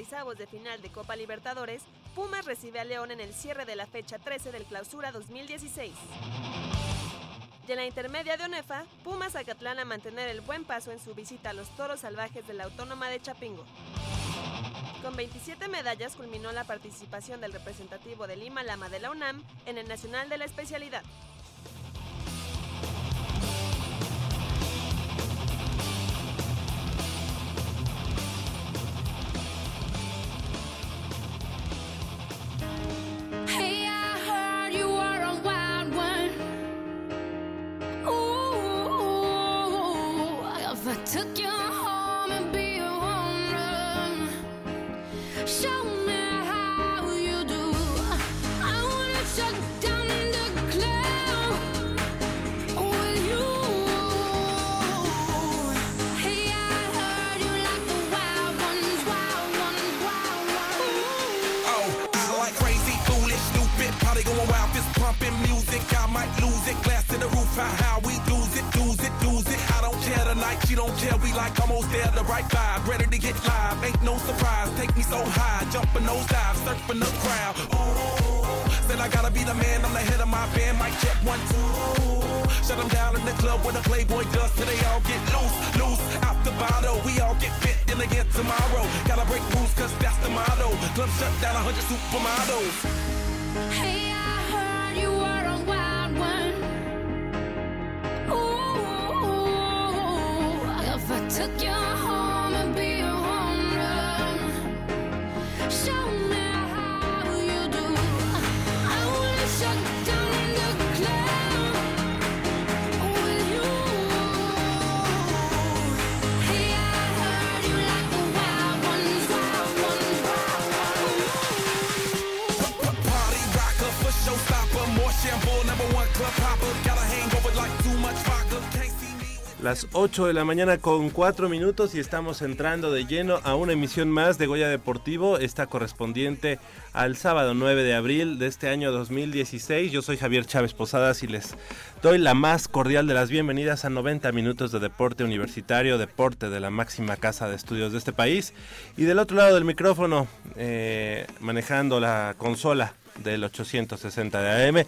Instalado en 16 avos de final de Copa Libertadores, Pumas recibe a León en el cierre de la fecha 13 del Clausura 2016. Y en la intermedia de Onefa, Pumas Acatlán a mantener el buen paso en su visita a los toros salvajes de la Autónoma de Chapingo. Con 27 medallas culminó la participación del representativo de Lima Lama de la UNAM en el Nacional de la Especialidad. Supermodels. Las 8 de la mañana con 4 minutos y estamos entrando de lleno a una emisión más de Goya Deportivo, esta correspondiente al sábado 9 de abril de este año 2016. Yo soy Javier Chávez Posadas y les doy la más cordial de las bienvenidas a 90 minutos de deporte universitario, deporte de la máxima casa de estudios de este país. Y del otro lado del micrófono, eh, manejando la consola del 860 de AM,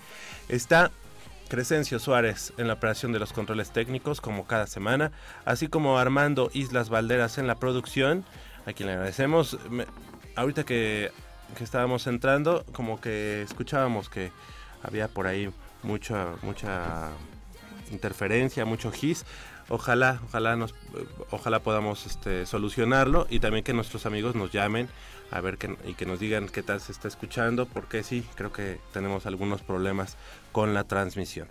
está Crescencio Suárez en la operación de los controles técnicos, como cada semana, así como Armando Islas Valderas en la producción, a quien le agradecemos. Ahorita que, que estábamos entrando, como que escuchábamos que había por ahí mucha, mucha interferencia, mucho gis. Ojalá, ojalá nos, ojalá podamos este, solucionarlo y también que nuestros amigos nos llamen a ver que, y que nos digan qué tal se está escuchando, porque sí, creo que tenemos algunos problemas con la transmisión.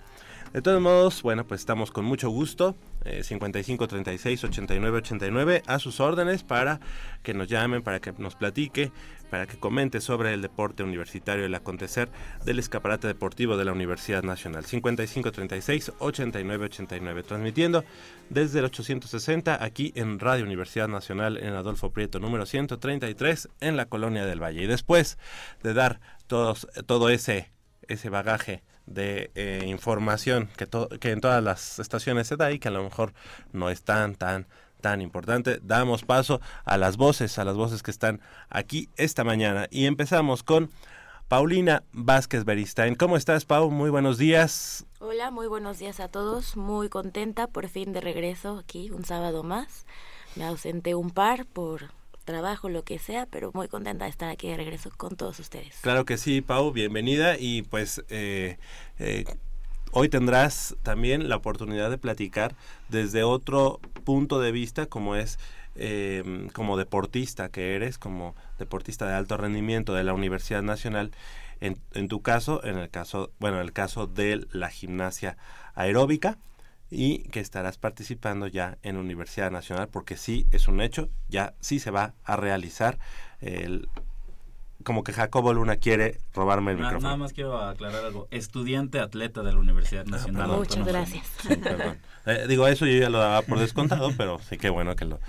De todos modos, bueno, pues estamos con mucho gusto. Eh, 55 36 89 89 a sus órdenes para que nos llamen, para que nos platique, para que comente sobre el deporte universitario, el acontecer del escaparate deportivo de la Universidad Nacional. 55 36 89 89 transmitiendo desde el 860 aquí en Radio Universidad Nacional en Adolfo Prieto número 133 en la Colonia del Valle. Y después de dar todo ese ese bagaje de eh, información que, que en todas las estaciones se da y que a lo mejor no es tan, tan, tan importante. Damos paso a las voces, a las voces que están aquí esta mañana. Y empezamos con Paulina Vázquez Beristain. ¿Cómo estás, Pau? Muy buenos días. Hola, muy buenos días a todos. Muy contenta por fin de regreso aquí, un sábado más. Me ausenté un par por trabajo, lo que sea, pero muy contenta de estar aquí de regreso con todos ustedes. Claro que sí, Pau, bienvenida. Y pues eh, eh, hoy tendrás también la oportunidad de platicar desde otro punto de vista, como es eh, como deportista que eres, como deportista de alto rendimiento de la Universidad Nacional. En, en tu caso, en el caso, bueno, en el caso de la gimnasia aeróbica. y que estarás participando ya en Universidad Nacional porque sí es un hecho, ya sí se va a realizar el como que Jacobo Luna quiere robarme el Na- micrófono. Nada más quiero aclarar algo. Estudiante atleta de la Universidad Nacional. perdón. Muchas gracias. Sí, perdón. Eh, digo, eso yo ya lo daba por descontado, pero sí que bueno que lo,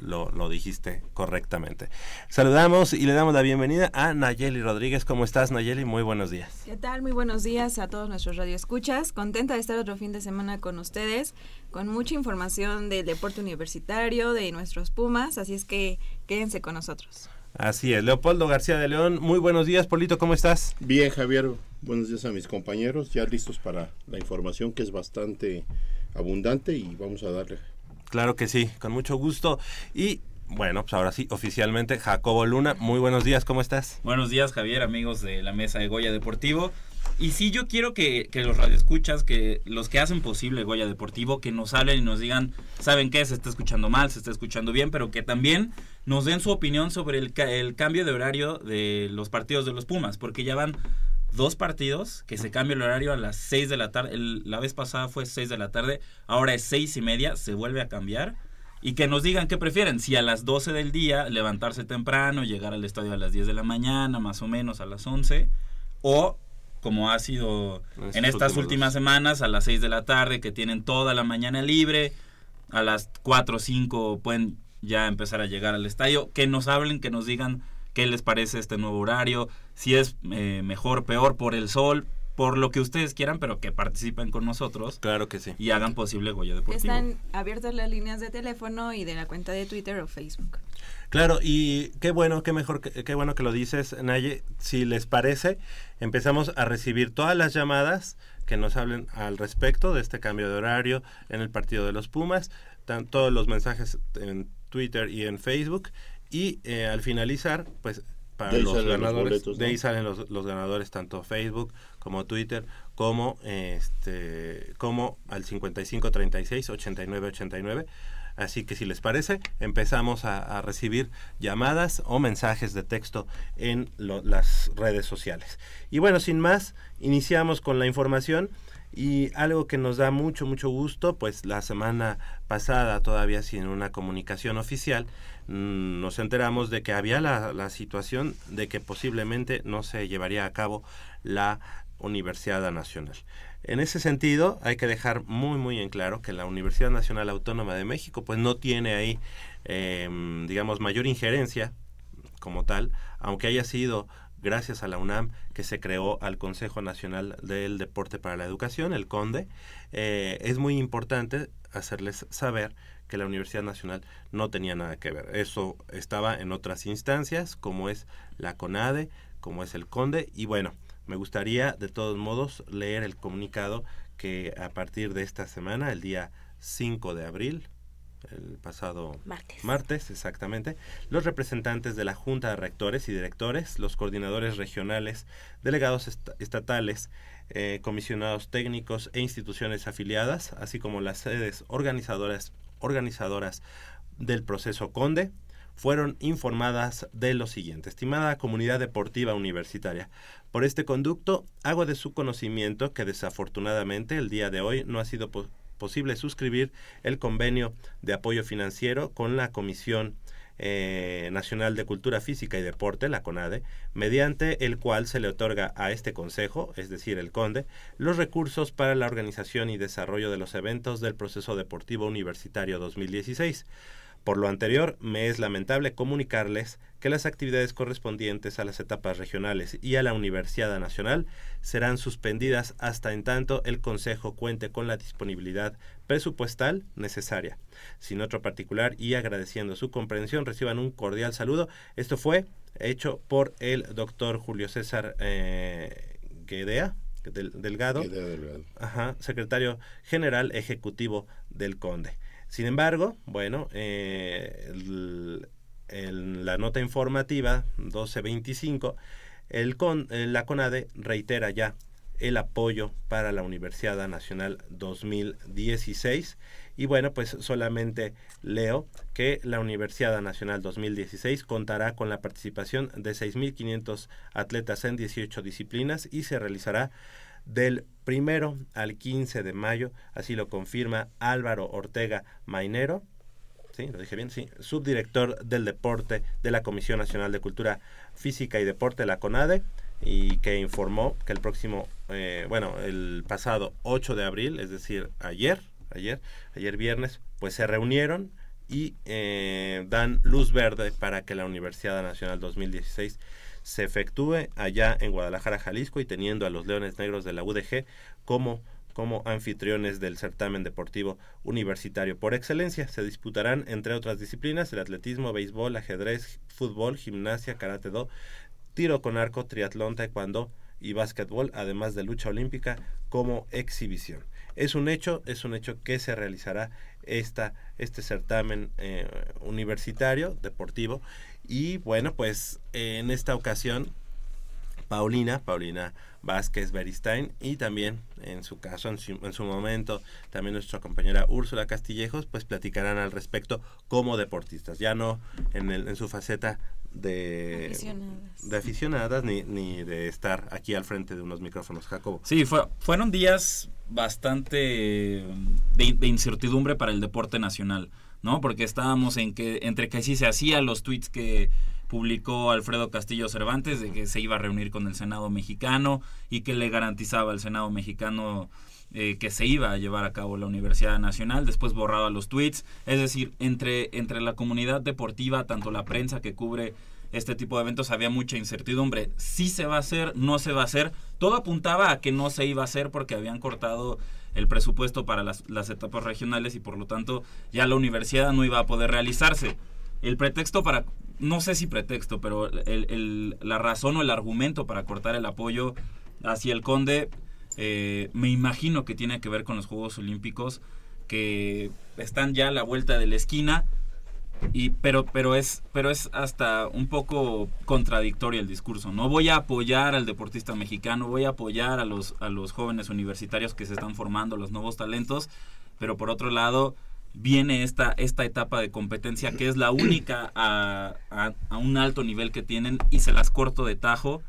lo, lo dijiste correctamente. Saludamos y le damos la bienvenida a Nayeli Rodríguez. ¿Cómo estás, Nayeli? Muy buenos días. ¿Qué tal? Muy buenos días a todos nuestros radioescuchas. Contenta de estar otro fin de semana con ustedes, con mucha información del deporte universitario, de nuestros Pumas, así es que quédense con nosotros. Así es, Leopoldo García de León. Muy buenos días, Polito, ¿cómo estás? Bien, Javier, buenos días a mis compañeros, ya listos para la información que es bastante abundante y vamos a darle. Claro que sí, con mucho gusto. Y bueno, pues ahora sí, oficialmente, Jacobo Luna. Muy buenos días, ¿cómo estás? Buenos días, Javier, amigos de la mesa de Goya Deportivo. Y sí, yo quiero que, los radioescuchas, que los que hacen posible Goya Deportivo, que nos hablen y nos digan, ¿saben qué? Se está escuchando mal, se está escuchando bien, pero que también nos den su opinión sobre el, el cambio de horario de los partidos de los Pumas, porque ya van dos partidos que se cambia el horario a las 6 de la tarde. El- la vez pasada fue 6 de la tarde, ahora es seis y media, se vuelve a cambiar. Y que nos digan qué prefieren, si a las 12 del día levantarse temprano, llegar al estadio a las 10 de la mañana, más o menos a las 11, o como ha sido En estos en estas últimos últimas semanas, a las 6 de la tarde, que tienen toda la mañana libre, a las 4 o 5 pueden ya empezar a llegar al estadio, que nos hablen, que nos digan qué les parece este nuevo horario, si es eh, mejor, peor por el sol, por lo que ustedes quieran, pero que participen con nosotros Claro que sí. y hagan posible Goya Deportivo. Están abiertas las líneas de teléfono y de la cuenta de Twitter o Facebook. Claro, y qué bueno, qué mejor, que- qué bueno que lo dices, Naye. Si les parece, empezamos a recibir todas las llamadas que nos hablen al respecto de este cambio de horario en el partido de los Pumas, tan, todos los mensajes en Twitter y en Facebook, y eh, al finalizar, pues para De los salen los ganadores, de ahí salen los, los ganadores tanto Facebook como Twitter, como este, como al 55 36 89 89. Así que si les parece, empezamos a, recibir llamadas o mensajes de texto en lo- las redes sociales. Y bueno, sin más, iniciamos con la información y algo que nos da mucho, mucho gusto, pues la semana pasada, todavía sin una comunicación oficial, mm, nos enteramos de que había la situación de que posiblemente no se llevaría a cabo la Universidad Nacional. En ese sentido, hay que dejar muy, muy en claro que la Universidad Nacional Autónoma de México, pues no tiene ahí, em, digamos, mayor injerencia como tal, aunque haya sido gracias a la UNAM que se creó al Consejo Nacional del Deporte para la Educación, el CONDE, eh, es muy importante hacerles saber que la Universidad Nacional no tenía nada que ver. Eso estaba en otras instancias, como es la CONADE, como es el CONDE, y bueno, me gustaría de todos modos leer el comunicado que a partir de esta semana, el día 5 de abril, el pasado Martes. martes, exactamente, los representantes de la Junta de Rectores y Directores, los coordinadores regionales, delegados est- estatales, eh, comisionados técnicos e instituciones afiliadas, así como las sedes organizadoras, organizadoras del proceso Conde, fueron informadas de lo siguiente. Estimada comunidad deportiva universitaria, por este conducto hago de su conocimiento que desafortunadamente el día de hoy no ha sido po- posible suscribir el convenio de apoyo financiero con la Comisión eh, Nacional de Cultura Física y Deporte, la CONADE, mediante el cual se le otorga a este consejo, es decir, el CONDE, los recursos para la organización y desarrollo de los eventos del proceso deportivo universitario 2016. Por lo anterior, me es lamentable comunicarles que las actividades correspondientes a las etapas regionales y a la Universidad Nacional serán suspendidas hasta en tanto el Consejo cuente con la disponibilidad presupuestal necesaria. Sin otro particular y agradeciendo su comprensión, reciban un cordial saludo. Esto fue hecho por el doctor Julio César eh, Guedea, del- Delgado, delgado. Ajá, secretario general ejecutivo del Conde. Sin embargo, bueno, eh, la nota informativa 1225, el eh, la CONADE reitera ya el apoyo para la Universidad Nacional 2016 y bueno, pues solamente leo que la Universidad Nacional 2016 contará con la participación de 6.500 atletas en 18 disciplinas y se realizará del primero al 15 de mayo, así lo confirma Álvaro Ortega Mainero, sí, lo dije bien, sí, subdirector del deporte de la Comisión Nacional de Cultura Física y Deporte, la CONADE, y que informó que el próximo, eh, bueno, el pasado 8 de abril, es decir, ayer, ayer, ayer viernes, pues se reunieron y eh, dan luz verde para que la Universidad Nacional 2016 se efectúe allá en Guadalajara, Jalisco, y teniendo a los Leones Negros de la UDG como como anfitriones del certamen deportivo universitario por excelencia. Se disputarán, entre otras disciplinas, el atletismo, béisbol, ajedrez, fútbol, gimnasia, karate do, tiro con arco, triatlón, taekwondo y básquetbol, además de lucha olímpica como exhibición. Es un hecho, es un hecho que se realizará esta, este certamen eh, universitario, deportivo, y bueno, pues en esta ocasión Paulina, Paulina Vázquez Beristain y también en su caso, en su, en su, momento, también nuestra compañera Úrsula Castillejos, pues platicarán al respecto como deportistas, ya no en, el, en su faceta de Aficionadas. de aficionadas ni, ni de estar aquí al frente de unos micrófonos, Jacobo. Sí, fue, fueron días bastante de, de, incertidumbre para el deporte nacional, ¿no? Porque estábamos en que entre que sí se hacía los tweets que publicó Alfredo Castillo Cervantes de que se iba a reunir con el Senado mexicano y que le garantizaba al Senado mexicano eh, que se iba a llevar a cabo la Universidad Nacional, después borraba los tweets, es decir, entre, entre la comunidad deportiva, tanto la prensa que cubre este tipo de eventos había mucha incertidumbre. Si se va a hacer, no se va a hacer. Todo apuntaba a que no se iba a hacer porque habían cortado el presupuesto para las, etapas regionales y por lo tanto ya la universidad no iba a poder realizarse. El pretexto para, no sé si pretexto, pero el, la razón o el argumento para cortar el apoyo hacia el Conde, eh, me imagino que tiene que ver con los Juegos Olímpicos que están ya a la vuelta de la esquina pero pero es pero es hasta un poco contradictorio el discurso no voy a apoyar al deportista mexicano voy a apoyar a los a los jóvenes universitarios que se están formando los nuevos talentos pero por otro lado viene esta esta etapa de competencia que es la única a, a, a un alto nivel que tienen y se las corto de tajo.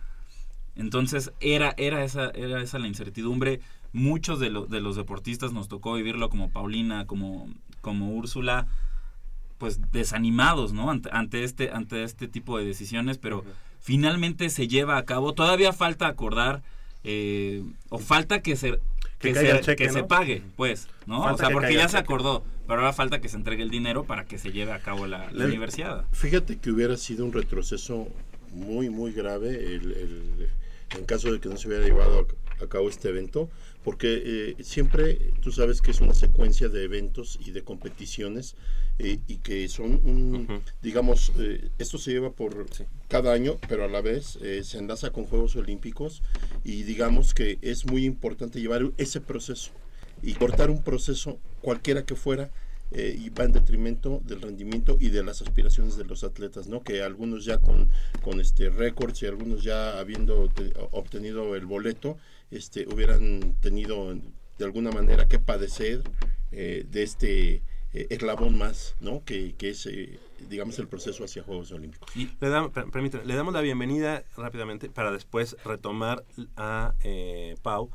Entonces era era esa era esa la incertidumbre. Muchos de, lo, de los deportistas nos tocó vivirlo como Paulina como como Úrsula pues desanimados, ¿no? Ante, ante, este ante este tipo de decisiones, pero uh -huh. finalmente se lleva a cabo. Todavía falta acordar eh, o falta que se que, que, se, cheque, que ¿no? se, pague, pues, ¿no? Falta o sea, porque ya se acordó, pero ahora falta que se entregue el dinero para que se lleve a cabo la, la universidad. Fíjate que hubiera sido un retroceso muy, muy grave el, el, en caso de que no se hubiera llevado a cabo este evento, porque eh, siempre tú sabes que es una secuencia de eventos y de competiciones eh, y que son un, uh -huh. digamos, eh, esto se lleva por sí. cada año, pero a la vez eh, se enlaza con Juegos Olímpicos y digamos que es muy importante llevar ese proceso y cortar un proceso cualquiera que fuera eh, y va en detrimento del rendimiento y de las aspiraciones de los atletas, ¿no? Que algunos ya con, con este récords y algunos ya habiendo te, obtenido el boleto, este, hubieran tenido de alguna manera que padecer eh, de este eh, eslabón más, ¿no? Que, que es, eh, digamos, el proceso hacia Juegos Olímpicos. Y le, damos, le damos la bienvenida rápidamente para después retomar a Pau.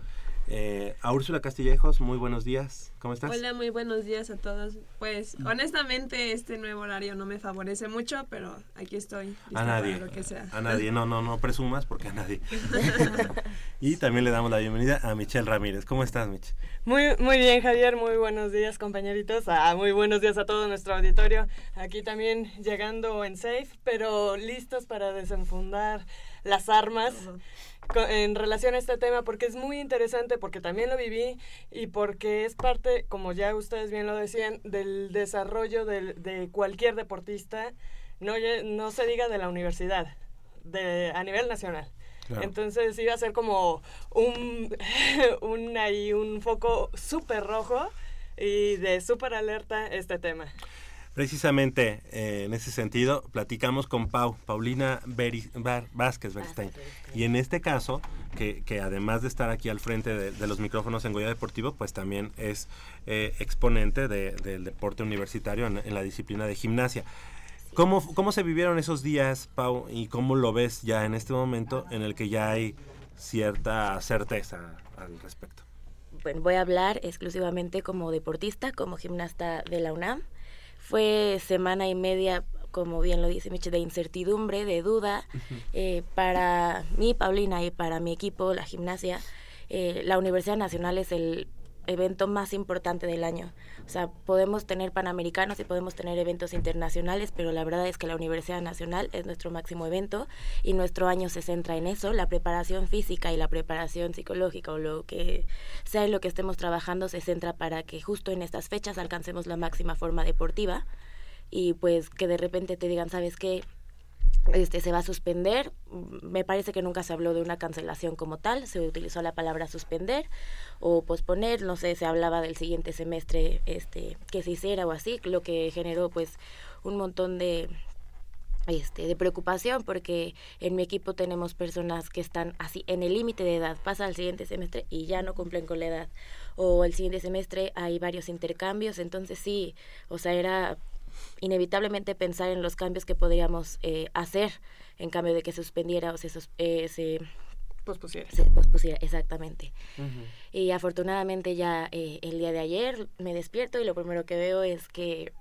Eh, a Úrsula Castillejos, muy buenos días. ¿Cómo estás? Hola, muy buenos días a todos. Pues honestamente este nuevo horario no me favorece mucho, pero aquí estoy. A nadie. Lo que sea. A nadie, no, no, no presumas porque a nadie. y también le damos la bienvenida a Michelle Ramírez. ¿Cómo estás, Mich? Muy, muy bien, Javier. Muy buenos días, compañeritos. Ah, muy buenos días a todo nuestro auditorio. Aquí también llegando en safe, pero listos para desenfundar las armas. Uh -huh en relación a este tema porque es muy interesante, porque también lo viví y porque es parte, como ya ustedes bien lo decían, del desarrollo de, de cualquier deportista, no, no se diga de la universidad, de, a nivel nacional. Claro. Entonces iba a ser como un, un, ahí, un foco súper rojo y de súper alerta este tema. Precisamente eh, en ese sentido, platicamos con Pau, Paulina Beri, Bar, Vázquez Berstein. Y en este caso, que, que, además de estar aquí al frente de, de, los micrófonos en Goya Deportivo, pues también es eh, exponente de, del deporte universitario en, en, la disciplina de gimnasia. ¿Cómo, ¿Cómo se vivieron esos días, Pau, y cómo lo ves ya en este momento en el que ya hay cierta certeza al respecto? Bueno, voy a hablar exclusivamente como deportista, como gimnasta de la UNAM. Fue semana y media, como bien lo dice Miche, de incertidumbre, de duda. Eh, para mí, Paulina, y para mi equipo, la gimnasia, eh, la Universidad Nacional es el evento más importante del año. O sea, podemos tener panamericanos y podemos tener eventos internacionales, pero la verdad es que la Universidad Nacional es nuestro máximo evento y nuestro año se centra en eso. La preparación física y la preparación psicológica o lo que sea en lo que estemos trabajando se centra para que justo en estas fechas alcancemos la máxima forma deportiva y pues que de repente te digan, ¿sabes qué? Este se va a suspender. Me parece que nunca se habló de una cancelación como tal, se utilizó la palabra suspender o posponer, no sé, se hablaba del siguiente semestre este que se hiciera o así, lo que generó pues un montón de este, de preocupación porque en mi equipo tenemos personas que están así en el límite de edad, pasa al siguiente semestre y ya no cumplen con la edad, o el siguiente semestre hay varios intercambios, entonces sí, o sea, era inevitablemente pensar en los cambios que podríamos eh, hacer en cambio de que se suspendiera o se, sus- eh, se Pospusiera. se pospusiera, exactamente. Y afortunadamente ya eh, el día de ayer me despierto y lo primero que veo es que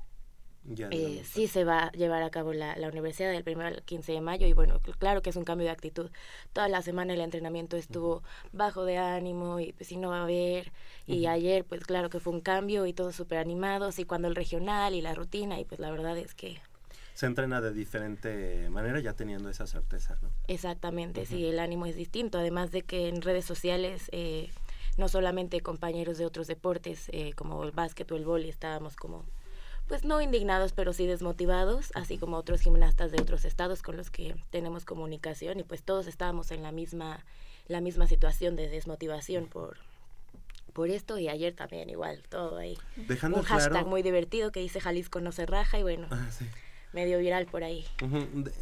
Ya, eh, sí se va a llevar a cabo la, la universidad del 1 al 15 de mayo y bueno, cl- claro que es un cambio de actitud. Toda la semana el entrenamiento estuvo bajo de ánimo y pues sí no va a haber. Y ayer pues claro que fue un cambio y todos súper animados y cuando el regional y la rutina y pues la verdad es que Se entrena de diferente manera ya teniendo esa certeza, ¿no? Exactamente, sí, el ánimo es distinto, además de que en redes sociales eh, no solamente compañeros de otros deportes eh, como el básquet o el vóley estábamos como, pues no indignados, pero sí desmotivados, así como otros gimnastas de otros estados con los que tenemos comunicación y pues todos estábamos en la misma, la misma situación de desmotivación por, por esto y ayer también igual, todo ahí. Dejando Un claro... hashtag muy divertido que dice Jalisco no se raja y bueno, Ah, sí. medio viral por ahí.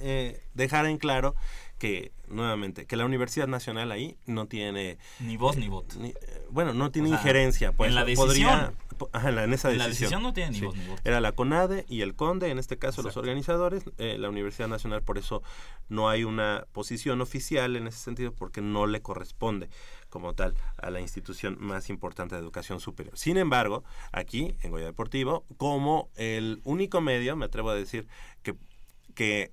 Eh, dejar en claro que, nuevamente, que la Universidad Nacional ahí no tiene... Ni voz ni voto. ni- eh, bueno, no tiene O sea, injerencia, pues. en la podría, decisión. po- ajá, en, la- en esa En la decisión. decisión no tiene ni voz ni voto. Era la CONADE y el CONDE, en este caso los organizadores. eh, la Universidad Nacional, por eso no hay una posición oficial en ese sentido, porque no le corresponde como tal a la institución más importante de educación superior. Sin embargo, aquí en Goya Deportivo, como el único medio, me atrevo a decir, que, que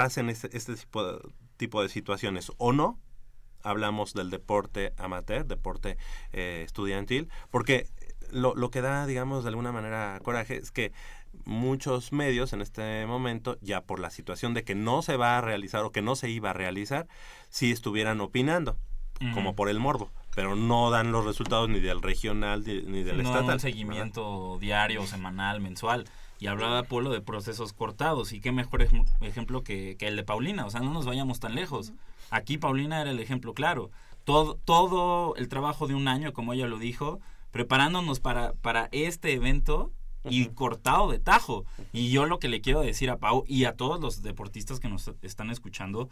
pasen este, este tipo, de, tipo de situaciones o no, hablamos del deporte amateur, deporte eh, estudiantil, porque lo, lo que da, digamos, de alguna manera coraje es que muchos medios en este momento, ya por la situación de que no se va a realizar o que no se iba a realizar, sí estuvieran opinando, como por el morbo, pero no dan los resultados ni del regional ni, ni del no estatal. un seguimiento diario, semanal, mensual. Y hablaba Polo de procesos cortados. Y qué mejor ej- ejemplo que, que el de Paulina. O sea, no nos vayamos tan lejos. Aquí Paulina era el ejemplo claro. Todo, todo el trabajo de un año, como ella lo dijo, preparándonos para, para este evento y cortado de tajo. Y yo lo que le quiero decir a Pau y a todos los deportistas que nos están escuchando,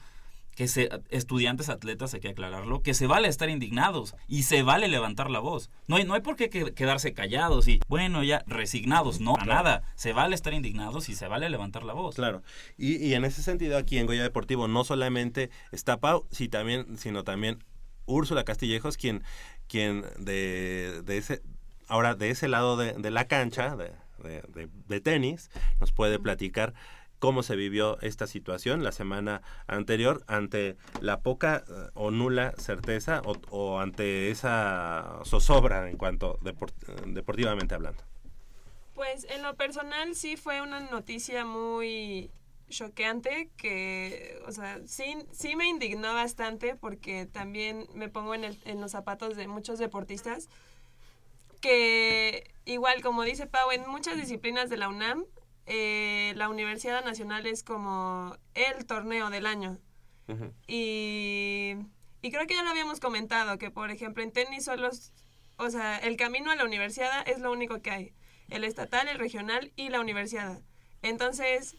que se, estudiantes, atletas, hay que aclararlo, que se vale estar indignados y se vale levantar la voz. No hay, no hay por qué que- quedarse callados y, bueno, ya resignados, no, para nada. Se vale estar indignados y se vale levantar la voz. Claro. Y, y en ese sentido, aquí en Goya Deportivo no solamente está Pau, sí, también, sino también Úrsula Castillejos, quien, quien de, de ese, ahora de ese lado de, de la cancha, de, de- de- de tenis, nos puede platicar cómo se vivió esta situación la semana anterior ante la poca eh, o nula certeza o, ante esa zozobra en cuanto deport- deportivamente hablando. Pues en lo personal sí fue una noticia muy choqueante que, o sea, sí, sí me indignó bastante porque también me pongo en, el- en los zapatos de muchos deportistas que igual como dice Pau, en muchas disciplinas de la UNAM, eh, la Universidad Nacional es como el torneo del año. Y, y creo que ya lo habíamos comentado, que por ejemplo en tenis solo, o sea, el camino a la universidad es lo único que hay. El estatal, el regional y la universidad. Entonces,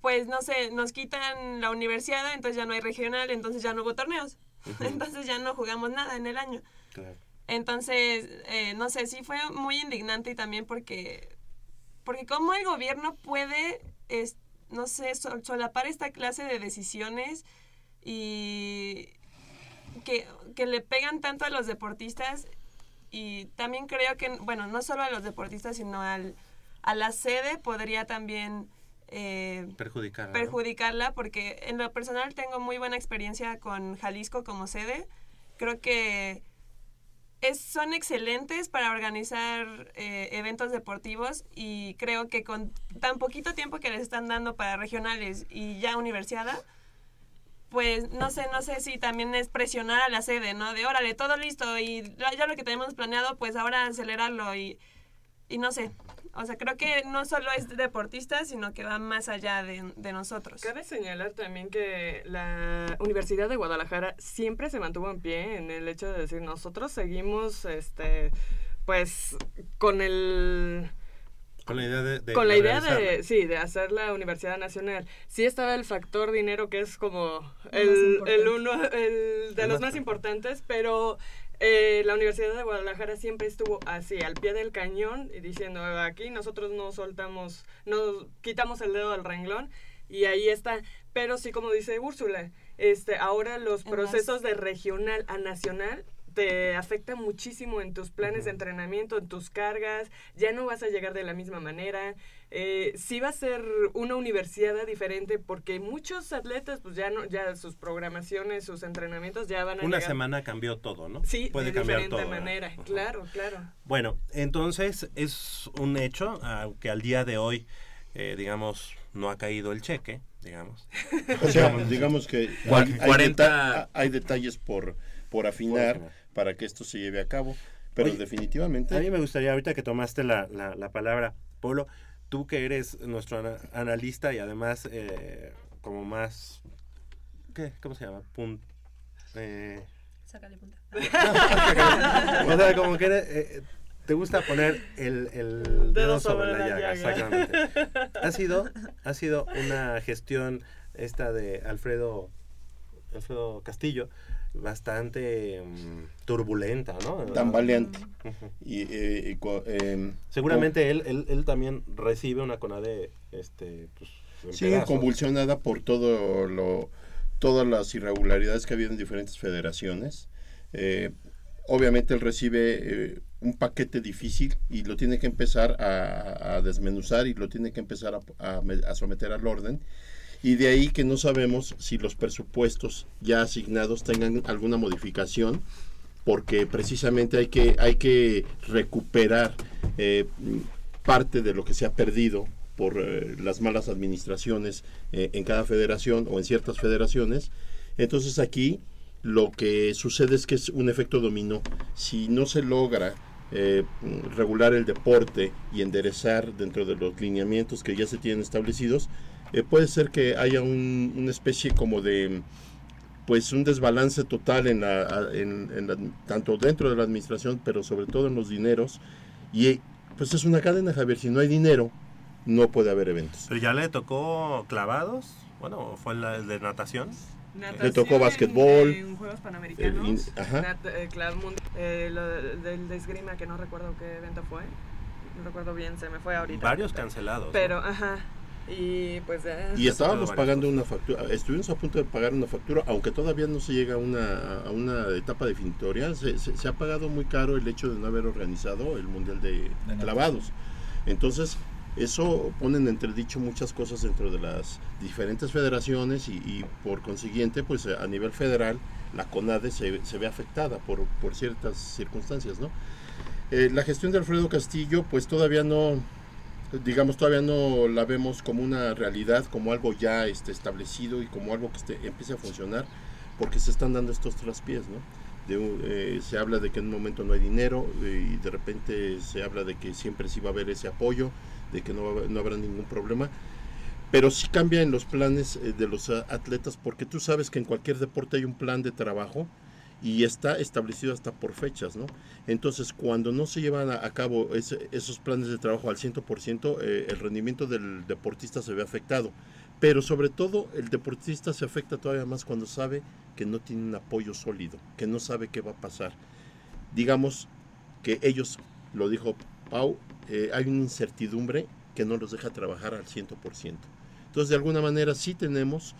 pues no sé, nos quitan la universidad, entonces ya no hay regional, entonces ya no hubo torneos. Entonces ya no jugamos nada en el año. Entonces, eh, no sé, sí fue muy indignante y también porque, porque cómo el gobierno puede, es, no sé, sol- solapar esta clase de decisiones y, que, que le pegan tanto a los deportistas y también creo que, bueno, no solo a los deportistas, sino al, a la sede podría también eh, Perjudicar. ¿no? perjudicarla porque en lo personal tengo muy buena experiencia con Jalisco como sede. Creo que es, son excelentes para organizar eh, eventos deportivos y creo que con tan poquito tiempo que les están dando para regionales y ya universidad, pues no sé, no sé si también es presionar a la sede, ¿no? De órale, todo listo y ya lo que tenemos planeado, pues ahora acelerarlo y, y no sé. O sea, creo que no solo es deportista, sino que va más allá de, de nosotros. Cabe señalar también que la Universidad de Guadalajara siempre se mantuvo en pie en el hecho de decir nosotros seguimos este pues con el Con la idea de. de con la idea de sí de hacer la Universidad Nacional sí estaba el factor dinero que es como el, el uno el de El los más más importantes pero eh, la Universidad de Guadalajara siempre estuvo así al pie del cañón y diciendo aquí nosotros no soltamos no quitamos el dedo del renglón y ahí está pero sí como dice Úrsula este ahora los En procesos de regional a nacional te afecta muchísimo en tus planes de entrenamiento, en tus cargas, ya no vas a llegar de la misma manera. Eh, sí va a ser una universidad diferente porque muchos atletas, pues ya no, ya sus programaciones, sus entrenamientos ya van a Una llegar- semana cambió todo, ¿no? Sí, Puede de cambiar diferente manera, claro, claro. Bueno, entonces es un hecho, aunque al día de hoy, eh, digamos, no ha caído el cheque, digamos. O sea, digamos que hay, hay 40 deta- hay detalles por, por afinar Por para que esto se lleve a cabo, pero Oye, definitivamente... A mí me gustaría, ahorita que tomaste la, la, la palabra, Pablo, tú que eres nuestro ana- analista y además eh, como más... ¿Qué? ¿Cómo se llama? Pun- eh, Sácale punta. o sea, como que eres, eh, te gusta poner el, el dedo sobre la llaga. Exactamente. Ha sido, ha sido una gestión esta de Alfredo, Alfredo Castillo bastante mm, turbulenta, ¿no? tambaleante. Y, eh, y co- em, Seguramente él, él, él también recibe una CONADE, este, pues, en Sí, pedazos. convulsionada por todo lo, todas las irregularidades que ha habido en diferentes federaciones. Eh, obviamente él recibe eh, un paquete difícil y lo tiene que empezar a, a desmenuzar y lo tiene que empezar a, a someter al orden. Y de ahí que no sabemos si los presupuestos ya asignados tengan alguna modificación porque precisamente hay que, hay que recuperar eh, parte de lo que se ha perdido por eh, las malas administraciones eh, en cada federación o en ciertas federaciones. Entonces aquí lo que sucede es que es un efecto dominó. Si no se logra regular el deporte y enderezar dentro de los lineamientos que ya se tienen establecidos, eh, puede ser que haya un- una especie como de pues un desbalance total en la, en- en la- tanto dentro de la administración pero sobre todo en los dineros y pues es una cadena Javier si no hay dinero no puede haber eventos Pero ya le tocó clavados, bueno, fue la el de natación. Le tocó Natación básquetbol, En, en Juegos Panamericanos. el in- ajá. nat- eh, eh, lo de- del de esgrima, que no recuerdo qué evento fue. No recuerdo bien, se me fue ahorita. Varios cancelados. ¿no? Pero, ajá. Y pues ya. y estábamos pagando una factura estuvimos a punto de pagar una factura aunque todavía no se llega a una, a una etapa definitoria se, se- se ha pagado muy caro el hecho de no haber organizado el mundial de clavados entonces eso pone en entredicho muchas cosas dentro de las diferentes federaciones y, y por consiguiente pues a nivel federal la CONADE se, se ve afectada por, por ciertas circunstancias ¿no? Eh, la gestión de Alfredo Castillo pues todavía no digamos todavía no la vemos como una realidad como algo ya este, establecido y como algo que este, empiece a funcionar porque se están dando estos traspiés ¿no? De eh, se habla de que en un momento no hay dinero eh, y de repente se habla de que siempre sí va a haber ese apoyo de que no, no habrá ningún problema pero sí cambia en los planes eh, de los atletas porque tú sabes que en cualquier deporte hay un plan de trabajo y está establecido hasta por fechas, ¿no? Entonces, cuando no se llevan a, cabo esos planes de trabajo al 100%, eh, el rendimiento del deportista se ve afectado. Pero sobre todo, el deportista se afecta todavía más cuando sabe que no tiene un apoyo sólido, que no sabe qué va a pasar. Digamos que ellos, lo dijo Pau, eh, hay una incertidumbre que no los deja trabajar al 100%. Entonces, de alguna manera sí tenemos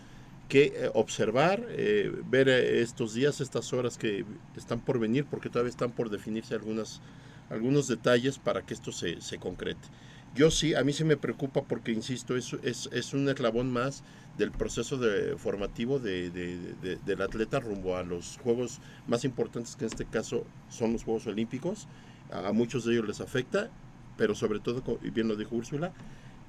que eh, observar, eh, ver eh, estos días, estas horas que están por venir, porque todavía están por definirse algunas, algunos detalles para que esto se, se concrete. Yo sí, a mí sí me preocupa porque, insisto, es, es, es un eslabón más del proceso formativo de, de- de- del atleta rumbo a los juegos más importantes, que en este caso son los Juegos Olímpicos. A muchos de ellos les afecta, pero sobre todo, y bien lo dijo Úrsula,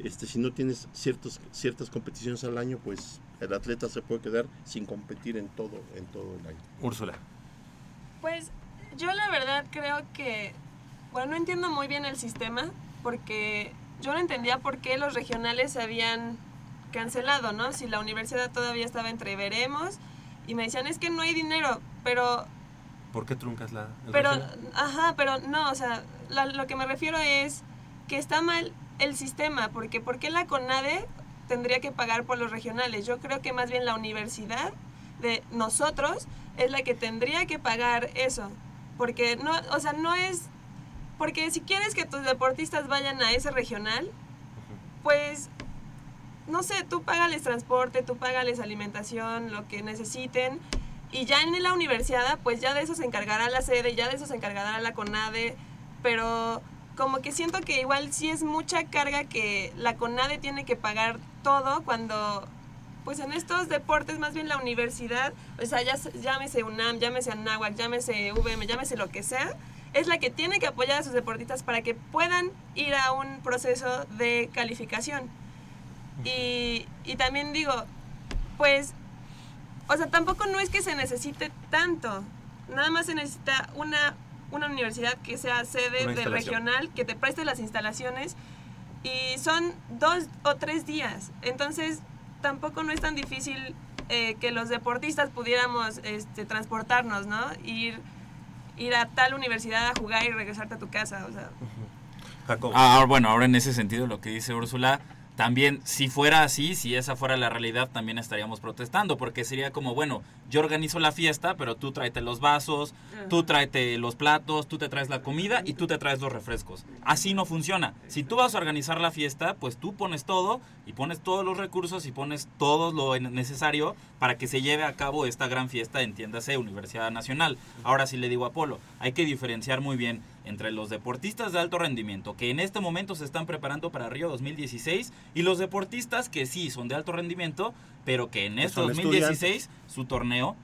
este, si no tienes ciertos, ciertas competiciones al año, pues el atleta se puede quedar sin competir en todo, en todo el año. Úrsula. Pues yo la verdad creo que, bueno, no entiendo muy bien el sistema porque yo no entendía por qué los regionales se habían cancelado, ¿no? Si la universidad todavía estaba entre veremos y me decían es que no hay dinero, pero ¿Por qué truncas la pero, regional? ajá, pero no, o sea, la- lo que me refiero es que está mal el sistema, porque ¿por qué la CONADE tendría que pagar por los regionales? Yo creo que más bien la universidad de nosotros es la que tendría que pagar eso, porque no, o sea, no es, porque si quieres que tus deportistas vayan a ese regional, pues no sé, tú págales transporte, tú págales alimentación, lo que necesiten. Y ya en la universidad, pues ya de eso se encargará la sede, ya de eso se encargará la CONADE. Pero como que siento que igual sí es mucha carga que la CONADE tiene que pagar todo cuando, pues en estos deportes, más bien la universidad, o sea, ya, se- llámese UNAM, llámese Anáhuac, llámese VM, llámese lo que sea, es la que tiene que apoyar a sus deportistas para que puedan ir a un proceso de calificación. Y, y también digo, pues, o sea, tampoco no es que se necesite tanto. Nada más se necesita una, una universidad que sea sede instalación. regional, que te preste las instalaciones. Y son dos o tres días. Entonces, tampoco no es tan difícil eh, que los deportistas pudiéramos este, transportarnos, ¿no? Ir, ir a tal universidad a jugar y regresarte a tu casa. O sea, Jacobo. Ah, bueno, ahora en ese sentido lo que dice Úrsula, también si fuera así, si esa fuera la realidad, también estaríamos protestando, porque sería como, bueno, yo organizo la fiesta, pero tú tráete los vasos, tú tráete los platos, tú te traes la comida y tú te traes los refrescos. Así no funciona. Si tú vas a organizar la fiesta, pues tú pones todo y pones todos los recursos y pones todo lo necesario para que se lleve a cabo esta gran fiesta, entiéndase, Universidad Nacional. Ahora sí le digo a Polo, hay que diferenciar muy bien entre los deportistas de alto rendimiento que en este momento se están preparando para Río 2016 y los deportistas que sí son de alto rendimiento, pero que en este son 2016 su torneo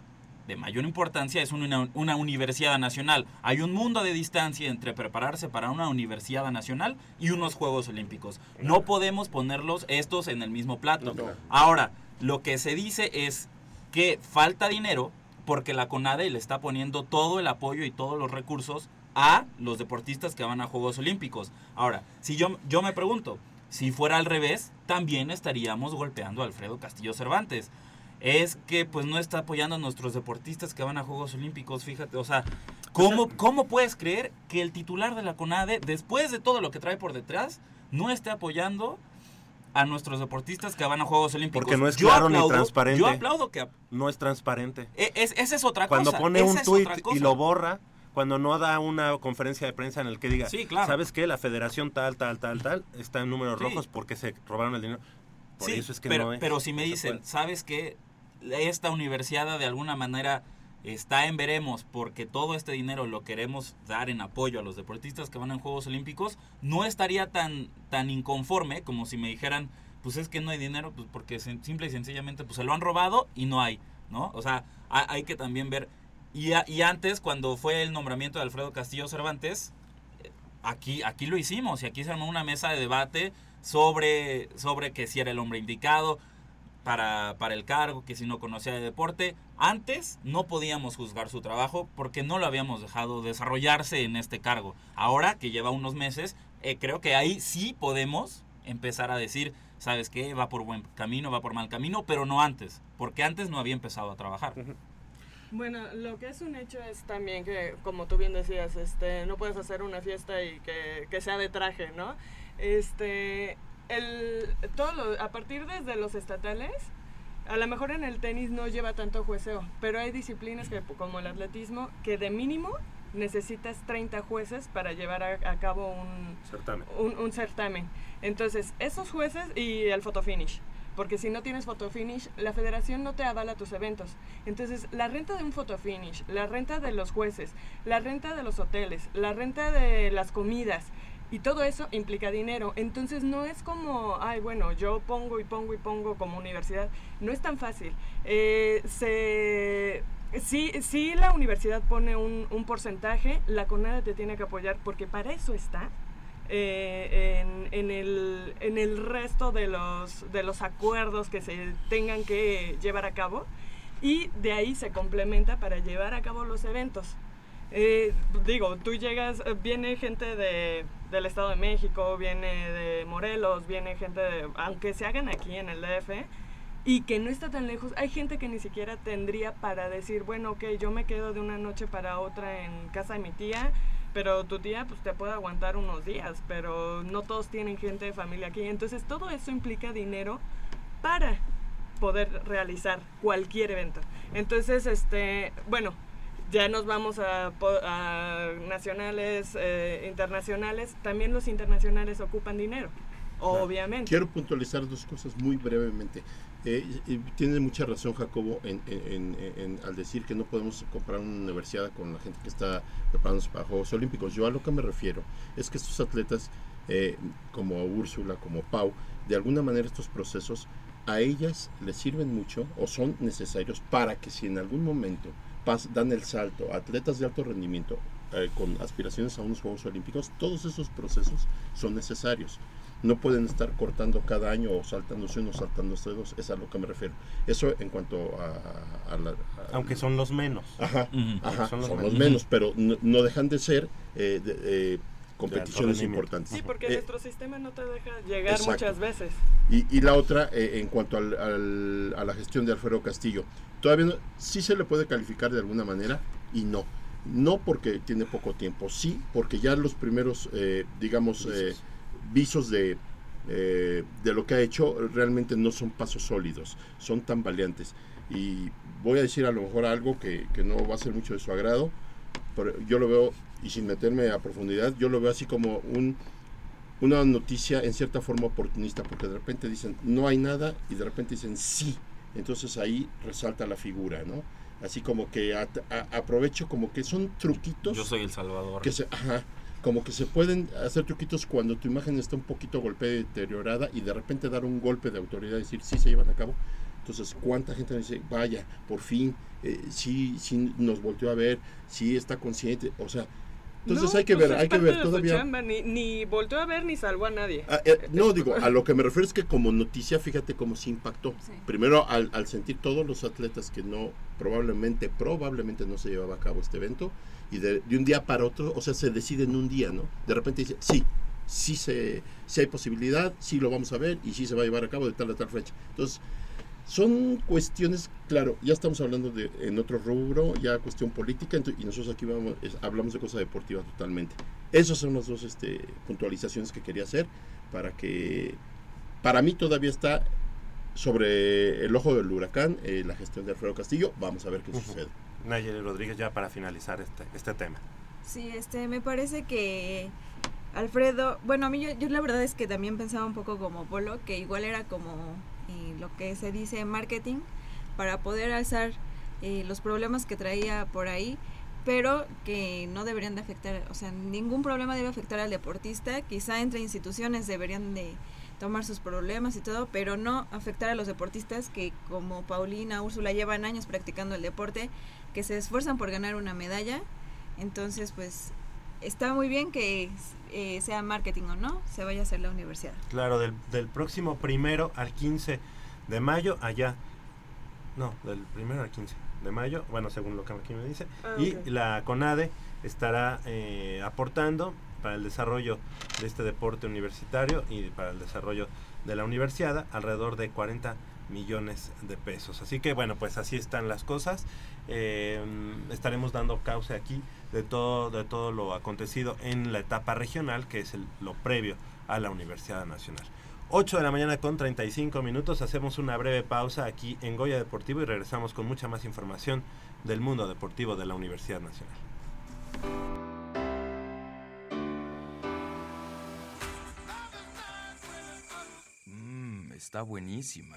de mayor importancia es una, una universidad nacional. Hay un mundo de distancia entre prepararse para una universidad nacional y unos Juegos Olímpicos. No podemos ponerlos estos en el mismo plato. No. Ahora, lo que se dice es que falta dinero porque la CONADE le está poniendo todo el apoyo y todos los recursos a los deportistas que van a Juegos Olímpicos. Ahora, si yo, yo me pregunto, si fuera al revés, también estaríamos golpeando a Alfredo Castillo Cervantes. Es que pues no está apoyando a nuestros deportistas que van a Juegos Olímpicos, fíjate, o sea, ¿cómo, ¿cómo puedes creer que el titular de la CONADE, después de todo lo que trae por detrás, no esté apoyando a nuestros deportistas que van a Juegos Olímpicos? Porque no es Yo claro ni aplaudo- transparente. Yo aplaudo que... No es transparente. e- Es, esa es otra Cuando cosa. pone esa un es tuit otra y lo borra, cuando no da una conferencia de prensa en el que diga, Sí, claro. ¿sabes qué? La federación tal, tal, tal, tal, está en números Sí. rojos porque se robaron el dinero. Por Sí, eso es que pero, no es. pero si me dicen, puede. ¿sabes qué? Esta universidad de alguna manera está en veremos porque todo este dinero lo queremos dar en apoyo a los deportistas que van en Juegos Olímpicos, no estaría tan, tan inconforme como si me dijeran, pues es que no hay dinero, pues porque simple y sencillamente pues se lo han robado y no hay, ¿no? O sea, ha- hay que también ver. Y, a- y antes, cuando fue el nombramiento de Alfredo Castillo Cervantes, eh, aquí, aquí lo hicimos y aquí se armó una mesa de debate sobre, sobre que si era el hombre indicado para, para el cargo, que si no conocía de deporte. Antes no podíamos juzgar su trabajo porque no lo habíamos dejado desarrollarse en este cargo. Ahora que lleva unos meses, eh, creo que ahí sí podemos empezar a decir, ¿sabes qué? Va por buen camino, va por mal camino, pero no antes, porque antes no había empezado a trabajar. Bueno, lo que es un hecho es también que, como tú bien decías, este, no puedes hacer una fiesta y que, que sea de traje, ¿no? Este, el, todo lo- a partir desde los estatales, a lo mejor en el tenis no lleva tanto jueceo, pero hay disciplinas que, como el atletismo, que de mínimo necesitas 30 jueces para llevar a, a cabo un, Certamen. un, un certamen. Entonces, esos jueces y el photo finish. Porque si no tienes fotofinish, la federación no te avala tus eventos. Entonces, la renta de un fotofinish, la renta de los jueces, la renta de los hoteles, la renta de las comidas, y todo eso implica dinero. Entonces no es como, ay, bueno, yo pongo y pongo y pongo como universidad. No es tan fácil. Eh, se, la universidad pone un, un porcentaje, la CONADE te tiene que apoyar porque para eso está. Eh, en, en el, en el resto de los, de los acuerdos que se tengan que llevar a cabo y de ahí se complementa para llevar a cabo los eventos. Eh, digo, tú llegas, viene gente de, del Estado de México, viene de Morelos, viene gente de, aunque se hagan aquí en el DF, y que no está tan lejos, hay gente que ni siquiera tendría para decir, bueno, ok, yo me quedo de una noche para otra en casa de mi tía, pero tu tía pues te puede aguantar unos días, pero no todos tienen gente de familia aquí, entonces todo eso implica dinero para poder realizar cualquier evento. Entonces, este, bueno, ya nos vamos a, nacionales, eh, internacionales. También los internacionales ocupan dinero, obviamente. Quiero puntualizar dos cosas muy brevemente. Eh, y tiene mucha razón Jacobo en, al decir que no podemos comprar una universidad con la gente que está preparándose para Juegos Olímpicos. Yo a lo que me refiero es que estos atletas, eh, como Úrsula, como Pau, de alguna manera estos procesos a ellas les sirven mucho o son necesarios para que si en algún momento dan el salto atletas de alto rendimiento eh, con aspiraciones a unos Juegos Olímpicos, todos esos procesos son necesarios. No pueden estar cortando cada año o saltándose uno, saltándose dos, es a lo que me refiero. Eso en cuanto a, a la... a- Aunque son los menos. Ajá, ajá, Son son los los, menos. menos, pero no, no dejan de ser eh, de- eh, competiciones importantes. Sí, porque Eh, nuestro sistema no te deja llegar exacto. muchas veces. y, y la otra, eh, en cuanto al- al- a la gestión de Alfredo Castillo, todavía no- sí se le puede calificar de alguna manera y no. No porque tiene poco tiempo, sí porque ya los primeros, eh, digamos, eh, visos de, eh, de lo que ha hecho realmente no son pasos sólidos, son tan valientes. Y voy a decir a lo mejor algo que, que no va a ser mucho de su agrado, pero yo lo veo, y sin meterme a profundidad, yo lo veo así como un, una noticia en cierta forma oportunista, porque de repente dicen no hay nada y de repente dicen sí. Entonces ahí resalta la figura, ¿no? Así como que a- a- aprovecho como que son truquitos Yo soy el Salvador. que se, ajá, como que se pueden hacer truquitos cuando tu imagen está un poquito golpeada y deteriorada y de repente dar un golpe de autoridad y decir sí se llevan a cabo. Entonces, ¿cuánta gente dice, vaya, por fin, eh, sí, sí nos volteó a ver, sí está consciente? O sea, entonces No, hay que pues ver, hay que ver todavía. chamba, Ni, ni volteó a ver ni salvó a nadie. Ah, eh, no, digo, a lo que me refiero es que como noticia, fíjate cómo se impactó. Sí. Primero, al, al sentir todos los atletas que no, probablemente, probablemente no se llevaba a cabo este evento, y de, de un día para otro, o sea, se decide en un día, ¿no? De repente dice, sí, sí, se, sí hay posibilidad, sí lo vamos a ver, y sí se va a llevar a cabo de tal a tal fecha. Entonces, son cuestiones, claro, ya estamos hablando de en otro rubro, ya cuestión política, y nosotros aquí vamos, es- hablamos de cosa deportiva totalmente. Esas son las dos este, puntualizaciones que quería hacer para que, para mí todavía está sobre el ojo del huracán eh, la gestión de Alfredo Castillo. Vamos a ver qué sucede. Nayeli Rodríguez, ya para finalizar este, este tema. Sí, este, me parece que Alfredo, bueno, a mí yo, yo la verdad es que también pensaba un poco como Polo, que igual era como eh, lo que se dice marketing, para poder alzar eh, los problemas que traía por ahí, pero que no deberían de afectar, o sea, ningún problema debe afectar al deportista, quizá entre instituciones deberían de tomar sus problemas y todo, pero no afectar a los deportistas que como Paulina, Úrsula llevan años practicando el deporte, que se esfuerzan por ganar una medalla entonces, pues está muy bien que eh, sea marketing o no, se vaya a hacer la universidad. Claro, del, del próximo primero al 15 de mayo, allá. No, del primero al 15 de mayo, bueno, según lo que aquí me dice. Ah, y la CONADE estará eh, aportando para el desarrollo de este deporte universitario y para el desarrollo de la universidad alrededor de 40 millones de pesos. Así que bueno, pues así están las cosas. Eh, estaremos dando causa aquí de todo, de todo lo acontecido en la etapa regional, que es lo previo a la Universidad Nacional. 8 de la mañana con 35 minutos, hacemos una breve pausa aquí en Goya Deportivo y regresamos con mucha más información del mundo deportivo de la Universidad Nacional. Mmm, está buenísima.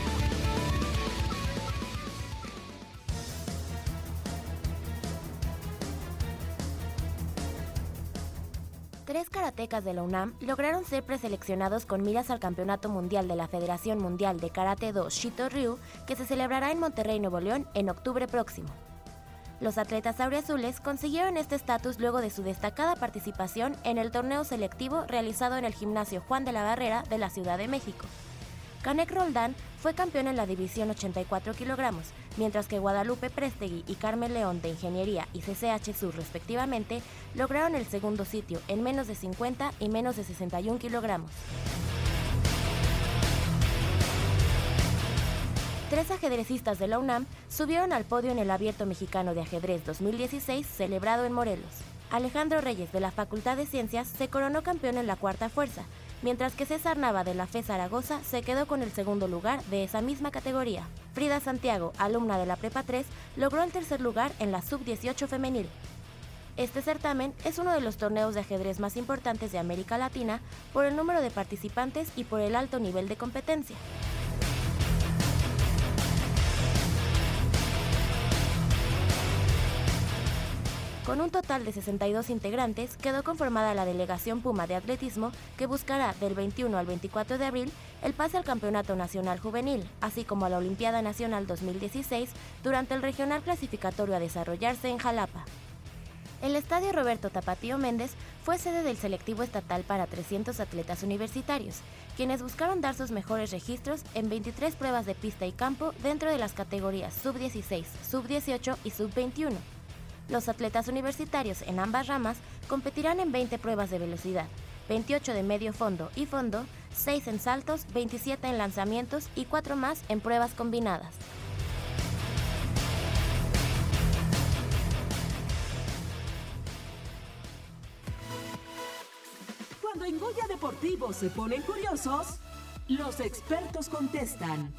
Tres karatecas de la UNAM lograron ser preseleccionados con miras al Campeonato Mundial de la Federación Mundial de Karate Do Shito Ryu, que se celebrará en Monterrey, Nuevo León, en octubre próximo. Los atletas auriazules consiguieron este estatus luego de su destacada participación en el torneo selectivo realizado en el gimnasio Juan de la Barrera de la Ciudad de México. Canek Roldán fue campeón en la división 84 kilogramos, mientras que Guadalupe Prestegui y Carmen León de Ingeniería y CCH Sur respectivamente lograron el segundo sitio en menos de 50 y menos de 61 kilogramos. Tres ajedrecistas de la UNAM subieron al podio en el Abierto Mexicano de Ajedrez 2016 celebrado en Morelos. Alejandro Reyes de la Facultad de Ciencias se coronó campeón en la cuarta fuerza, mientras que César Nava de la FE Zaragoza se quedó con el segundo lugar de esa misma categoría. Frida Santiago, alumna de la Prepa 3, logró el tercer lugar en la Sub-18 femenil. Este certamen es uno de los torneos de ajedrez más importantes de América Latina por el número de participantes y por el alto nivel de competencia. Con un total de 62 integrantes, quedó conformada la delegación Puma de atletismo que buscará del 21 al 24 de abril el pase al Campeonato Nacional Juvenil, así como a la Olimpiada Nacional 2016 durante el regional clasificatorio a desarrollarse en Jalapa. El estadio Roberto Tapatío Méndez fue sede del selectivo estatal para 300 atletas universitarios, quienes buscaron dar sus mejores registros en 23 pruebas de pista y campo dentro de las categorías sub-16, sub-18 y sub-21. Los atletas universitarios en ambas ramas competirán en 20 pruebas de velocidad, 28 de medio fondo y fondo, 6 en saltos, 27 en lanzamientos y 4 más en pruebas combinadas. Cuando en Goya Deportivo se ponen curiosos, los expertos contestan.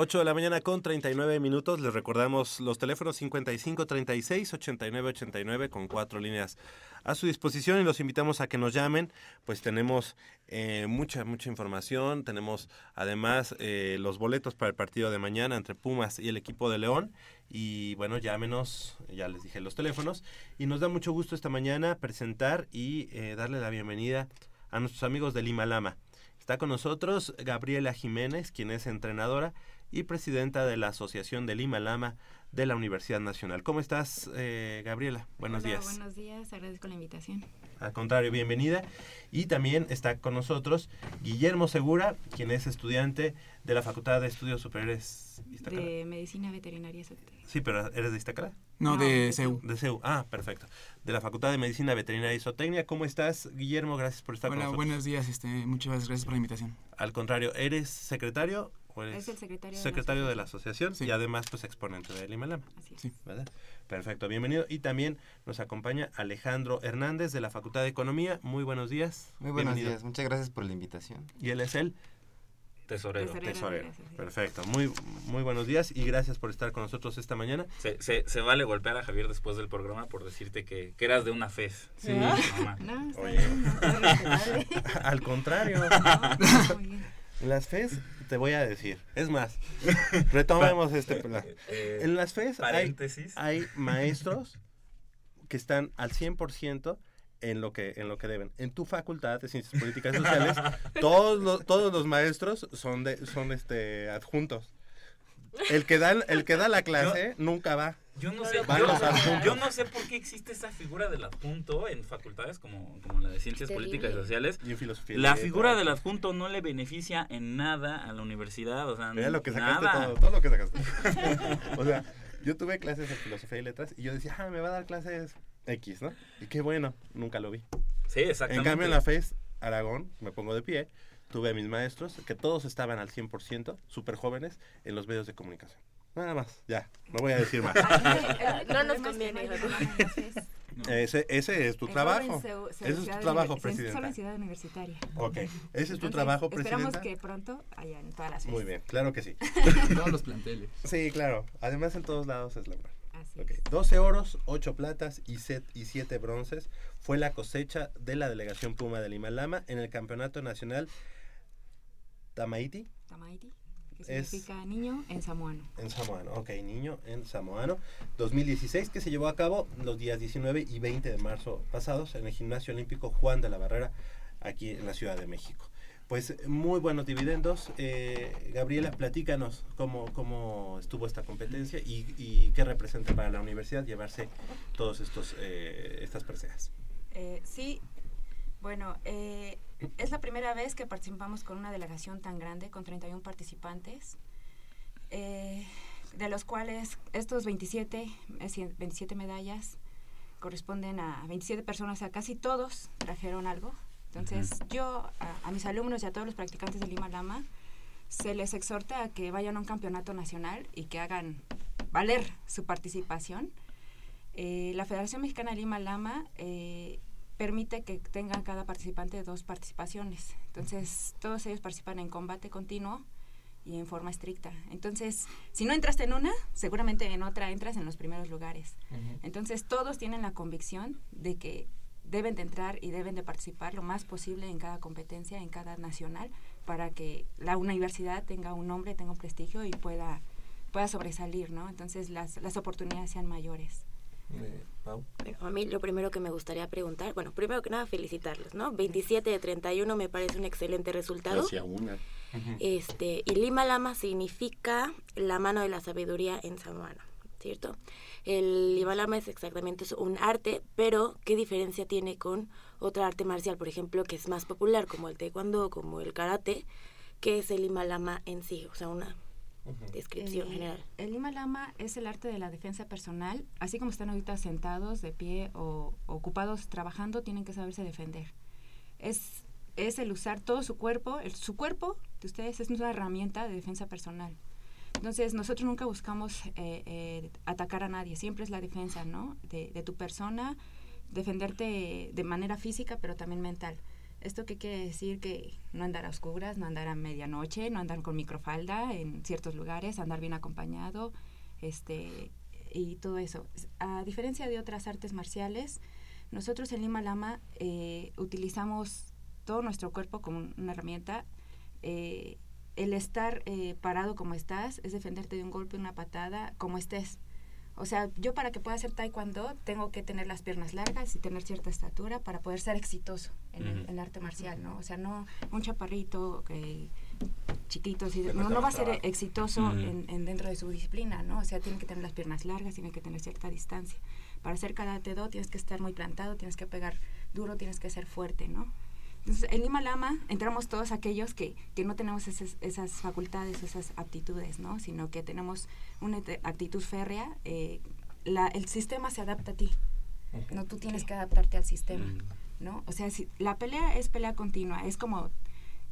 Ocho de la mañana con 39 minutos. Les recordamos los teléfonos 55 36 89 89 con cuatro líneas a su disposición y los invitamos a que nos llamen. Pues tenemos eh, mucha, mucha información. Tenemos además eh, los boletos para el partido de mañana entre Pumas y el equipo de León. Y bueno, llámenos, ya les dije los teléfonos. Y nos da mucho gusto esta mañana presentar y eh, darle la bienvenida a nuestros amigos de Lima Lama. Está con nosotros Gabriela Jiménez, quien es entrenadora y presidenta de la Asociación de Lima Lama de la Universidad Nacional. ¿Cómo estás, eh, Gabriela? Buenos Hola, días. Buenos días, agradezco la invitación. Al contrario, bienvenida. Y también está con nosotros Guillermo Segura, quien es estudiante de la Facultad de Estudios Superiores Iztacala. De Medicina Veterinaria. Sí, pero ¿eres de Iztacala? No, No, de CEU. De CEU, ah, perfecto. De la Facultad de Medicina Veterinaria y Zootecnia. ¿Cómo estás, Guillermo? Gracias por estar Hola, con nosotros. buenos días, este, muchas gracias por la invitación. Al contrario, ¿eres secretario o eres Es el secretario de la secretario de la asociación y además pues exponente de Lima Lama? Así es. Sí. ¿verdad? Perfecto, bienvenido. Y también nos acompaña Alejandro Hernández de la Facultad de Economía. Muy buenos días. Muy buenos Bienvenido. días, muchas gracias por la invitación. Y él es el Tesorero. tesorero. Perfecto, muy, muy buenos días y gracias por estar con nosotros esta mañana. Se, se, se vale golpear a Javier después del programa por decirte que, que eras de una fez. Sí. Mamá. No, está Oye. bien, no, respetable. Al contrario. No, bien. Las FES, te voy a decir. Es más, retomemos este plan. Eh, En las FES hay maestros que están al 100% en lo que en lo que deben. En tu facultad de Ciencias Políticas y Sociales, todos los, todos los maestros son de son este adjuntos. El que da el que da la clase nunca va. Yo no sé, yo, yo no sé por qué existe esa figura del adjunto en facultades como, como la de Ciencias. Políticas y Sociales. Y en filosofía La figura del adjunto no le beneficia en nada a la universidad, o sea, Mira lo que sacaste nada. todo, todo lo que sacaste. o sea, yo tuve clases de filosofía y letras y yo decía, ah, me va a dar clases X, ¿no? Y qué bueno, nunca lo vi. Sí, exactamente. En cambio, en la FES Aragón, me pongo de pie, tuve a mis maestros que todos estaban al 100%, súper jóvenes, en los medios de comunicación. Nada más, ya, no voy a decir más. No nos conviene. Ese, ese es tu El trabajo. joven se- se- Ese es tu trabajo, universi- Solo en ciudad universitaria. Ok, ese es tu Entonces, trabajo, Esperamos presidenta. que pronto haya en todas las Muy FES. bien, claro que sí. Todos los planteles. Sí, claro. Además en todos lados es la verdad. Así Ok, 12 oros, 8 platas y 7 bronces fue la cosecha de la delegación Puma de Lima Lama en el Campeonato Nacional Tamaiti Tamaiti, que Es- significa niño en samoano. en Samoano. Ok, niño en Samoano 2016 que se llevó a cabo los días 19 y 20 de marzo pasados en el Gimnasio Olímpico Juan de la Barrera aquí en la Ciudad de México. Pues muy buenos dividendos. Eh, Gabriela, platícanos cómo, cómo estuvo esta competencia y, y qué representa para la universidad llevarse todos estos eh, estas preseas. Eh, sí, bueno, eh, es la primera vez que participamos con una delegación tan grande, con 31 participantes, eh, de los cuales estos 27, es decir, 27 medallas corresponden a 27 personas, o sea, casi todos trajeron algo. Entonces, yo a, a mis alumnos y a todos los practicantes de Lima Lama se les exhorta a que vayan a un campeonato nacional y que hagan valer su participación. Eh, la Federación Mexicana de Lima Lama eh, permite que tenga cada participante dos participaciones. Entonces, todos ellos participan en combate continuo y en forma estricta. Entonces, si no entraste en una, seguramente en otra entras en los primeros lugares. Entonces, todos tienen la convicción de que deben de entrar y deben de participar lo más posible en cada competencia, en cada nacional, para que la universidad tenga un nombre, tenga un prestigio y pueda, pueda sobresalir, ¿no? Entonces, las, las oportunidades sean mayores. Bueno, a mí lo primero que me gustaría preguntar, bueno, primero que nada felicitarlos, ¿no? 27 de 31 me parece un excelente resultado. Hacia una. Este, y Lima Lama significa la mano de la sabiduría en samoano, ¿cierto? El Lima Lama es exactamente eso, un arte, pero ¿qué diferencia tiene con otra arte marcial, por ejemplo, que es más popular, como el taekwondo, como el karate? ¿Qué es el Lima Lama en sí? O sea, una descripción Eh, general. El Lima Lama es el arte de la defensa personal. Así como están ahorita sentados, de pie o ocupados trabajando, tienen que saberse defender. Es, es el usar todo su cuerpo. el- su cuerpo de ustedes es una herramienta de defensa personal. Entonces, nosotros nunca buscamos eh, eh, atacar a nadie. Siempre es la defensa, ¿no? De, de tu persona, defenderte de manera física, pero también mental. ¿Esto qué quiere decir? Que no andar a oscuras, no andar a medianoche, no andar con microfalda en ciertos lugares, andar bien acompañado, este, y todo eso. A diferencia de otras artes marciales, nosotros en Lima Lama eh, utilizamos todo nuestro cuerpo como un- una herramienta. Eh, el estar eh, parado como estás es defenderte de un golpe, una patada, como estés. O sea, yo para que pueda hacer taekwondo tengo que tener las piernas largas y tener cierta estatura para poder ser exitoso en, el, Ujú. en el arte marcial, ¿no? O sea, no un chaparrito eh, chiquito, así, Le no, no va a ser exitoso en dentro de su disciplina, ¿no? O sea, tiene que tener las piernas largas, tiene que tener cierta distancia. Para hacer karate do tienes que estar muy plantado, tienes que pegar duro, tienes que ser fuerte, ¿no? Entonces, en Lima Lama entramos todos aquellos que, que no tenemos esas, esas facultades, esas aptitudes, ¿no? Sino que tenemos una actitud férrea. eh, la, el sistema se adapta a ti. No, tú tienes que adaptarte al sistema, ¿no? O sea, si, la pelea es pelea continua, es como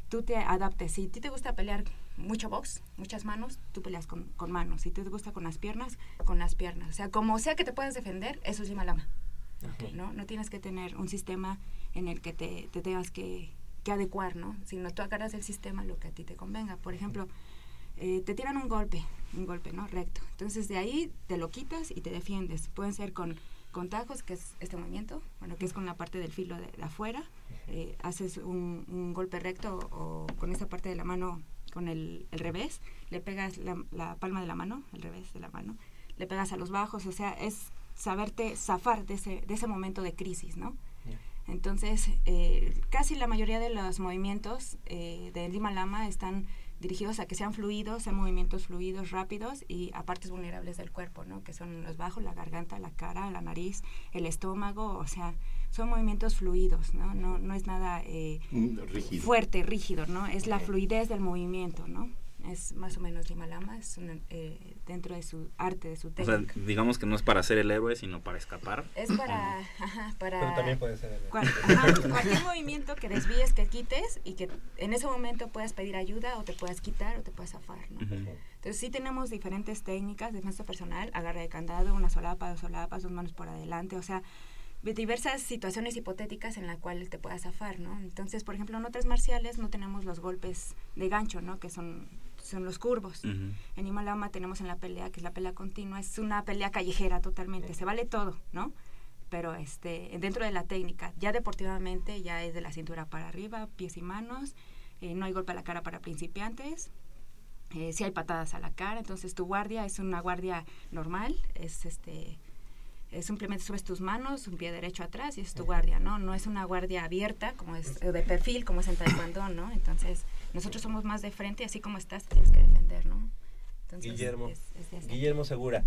tú te adaptes. Si a ti te gusta pelear mucho box, muchas manos, tú peleas con, con manos. Si te gusta con las piernas, con las piernas. O sea, como sea que te puedas defender, eso es Lima Lama. ¿no? No tienes que tener un sistema en el que te, te tengas que, que adecuar, ¿no? Sino tú agarras el sistema lo que a ti te convenga. Por ejemplo, eh, te tiran un golpe, un golpe, ¿no? Recto. Entonces de ahí te lo quitas y te defiendes. Pueden ser con, con tajos, que es este movimiento, bueno, que es con la parte del filo de, de afuera. Eh, haces un, un golpe recto o con esta parte de la mano, con el, el revés, le pegas la, la palma de la mano, el revés de la mano, le pegas a los bajos, o sea, es saberte zafar de ese, de ese momento de crisis, ¿no? Entonces, eh, casi la mayoría de los movimientos eh, de Lima Lama están dirigidos a que sean fluidos, sean movimientos fluidos, rápidos y a partes vulnerables del cuerpo, ¿no? Que son los bajos, la garganta, la cara, la nariz, el estómago, o sea, son movimientos fluidos, ¿no? No, no es nada eh, Mm, rígido. fuerte, rígido, ¿no? Es la fluidez del movimiento, ¿no? Es más o menos Lima Lama, es una, eh, dentro de su arte, de su O sea, técnica. digamos que no es para ser el héroe, sino para escapar. Es para, ajá, para Pero también puede ser el- cual- ajá, cualquier movimiento que desvíes, que quites y que en ese momento puedas pedir ayuda o te puedas quitar o te puedas zafar, ¿no? Entonces sí tenemos diferentes técnicas de defensa personal, agarre de candado, una solapa, dos solapas, dos manos por adelante, o sea, diversas situaciones hipotéticas en las cuales te puedas zafar, ¿no? Entonces, por ejemplo, en otras marciales no tenemos los golpes de gancho, ¿no? Que son, son los curvos. Ujú. En Himalama tenemos en la pelea, que es la pelea continua, es una pelea callejera totalmente, se vale todo, ¿no? Pero este, dentro de la técnica, ya deportivamente, ya es de la cintura para arriba, pies y manos, eh, no hay golpe a la cara para principiantes, eh, si hay patadas a la cara, entonces tu guardia es una guardia normal, es este eh, simplemente subes tus manos, un pie derecho atrás y es tu guardia, ¿no? No es una guardia abierta, como es de perfil, como es en taekwondo, ¿no? Entonces, nosotros somos más de frente, así como estás, te tienes que defender, ¿no? Entonces, Guillermo, es- es Guillermo Segura,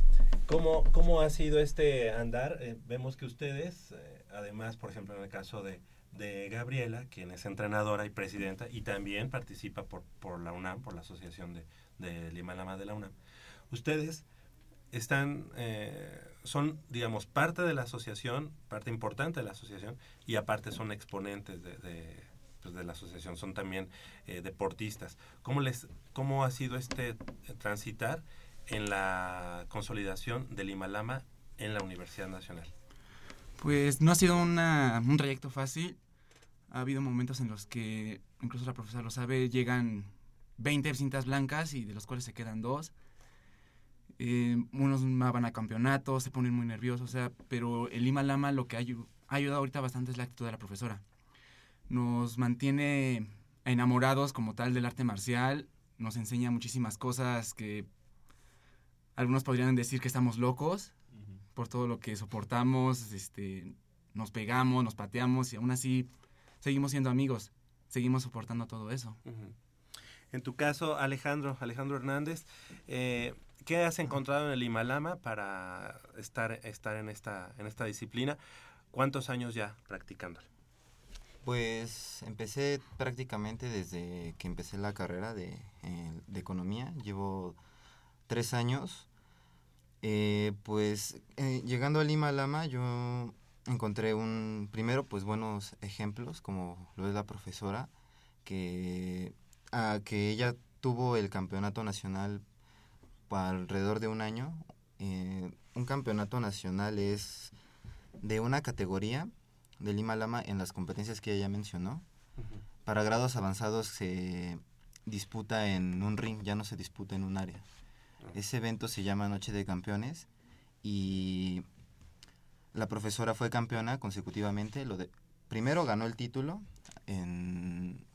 ¿cómo, ¿cómo ha sido este andar? Eh, vemos que ustedes, eh, además, por ejemplo, en el caso de, de Gabriela, quien es entrenadora y presidenta, y también participa por, por la UNAM, por la Asociación de, de Lima Lama de la UNAM, ustedes están, eh, son, digamos, parte de la asociación, parte importante de la asociación, y aparte son exponentes de, de, pues, de la asociación, son también eh, deportistas. ¿Cómo, les, ¿Cómo ha sido este eh, transitar en la consolidación del Himalama en la Universidad Nacional? Pues no ha sido una- un trayecto fácil. Ha habido momentos en los que, incluso la profesora lo sabe, llegan 20 cintas blancas y de los cuales se quedan dos. Eh, unos van a campeonatos, se ponen muy nerviosos, o sea, pero el Lima Lama lo que ha, ayu- ha ayudado ahorita bastante es la actitud de la profesora. Nos mantiene enamorados como tal del arte marcial, nos enseña muchísimas cosas que algunos podrían decir que estamos locos por todo lo que soportamos, este, nos pegamos, nos pateamos y aún así seguimos siendo amigos, seguimos soportando todo eso. En tu caso, Alejandro, Alejandro Hernández, eh, ¿qué has encontrado en el Himalama para estar, estar en, esta, en esta disciplina? ¿Cuántos años ya practicándolo? Pues empecé prácticamente desde que empecé la carrera de, eh, de economía. Llevo tres años. Eh, pues eh, llegando a Lima Lama yo encontré un, primero pues buenos ejemplos como lo es la profesora, que, ah, que ella tuvo el campeonato nacional alrededor de un año. Un campeonato nacional es de una categoría de Lima Lama en las competencias que ella mencionó. Para grados avanzados se disputa en un ring, ya no se disputa en un área. Ese evento se llama Noche de Campeones y la profesora fue campeona consecutivamente. Lo de, primero ganó el título en...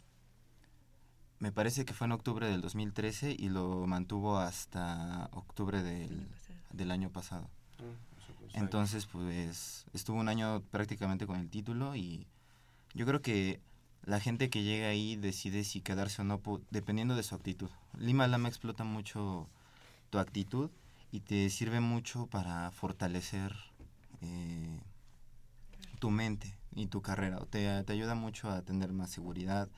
Me parece que fue en octubre del 2013 y lo mantuvo hasta octubre del, del año pasado. Entonces, pues estuvo un año prácticamente con el título y yo creo que la gente que llega ahí decide si quedarse o no dependiendo de su actitud. Lima Lama explota mucho tu actitud y te sirve mucho para fortalecer eh, tu mente y tu carrera. Te, te ayuda mucho a tener más seguridad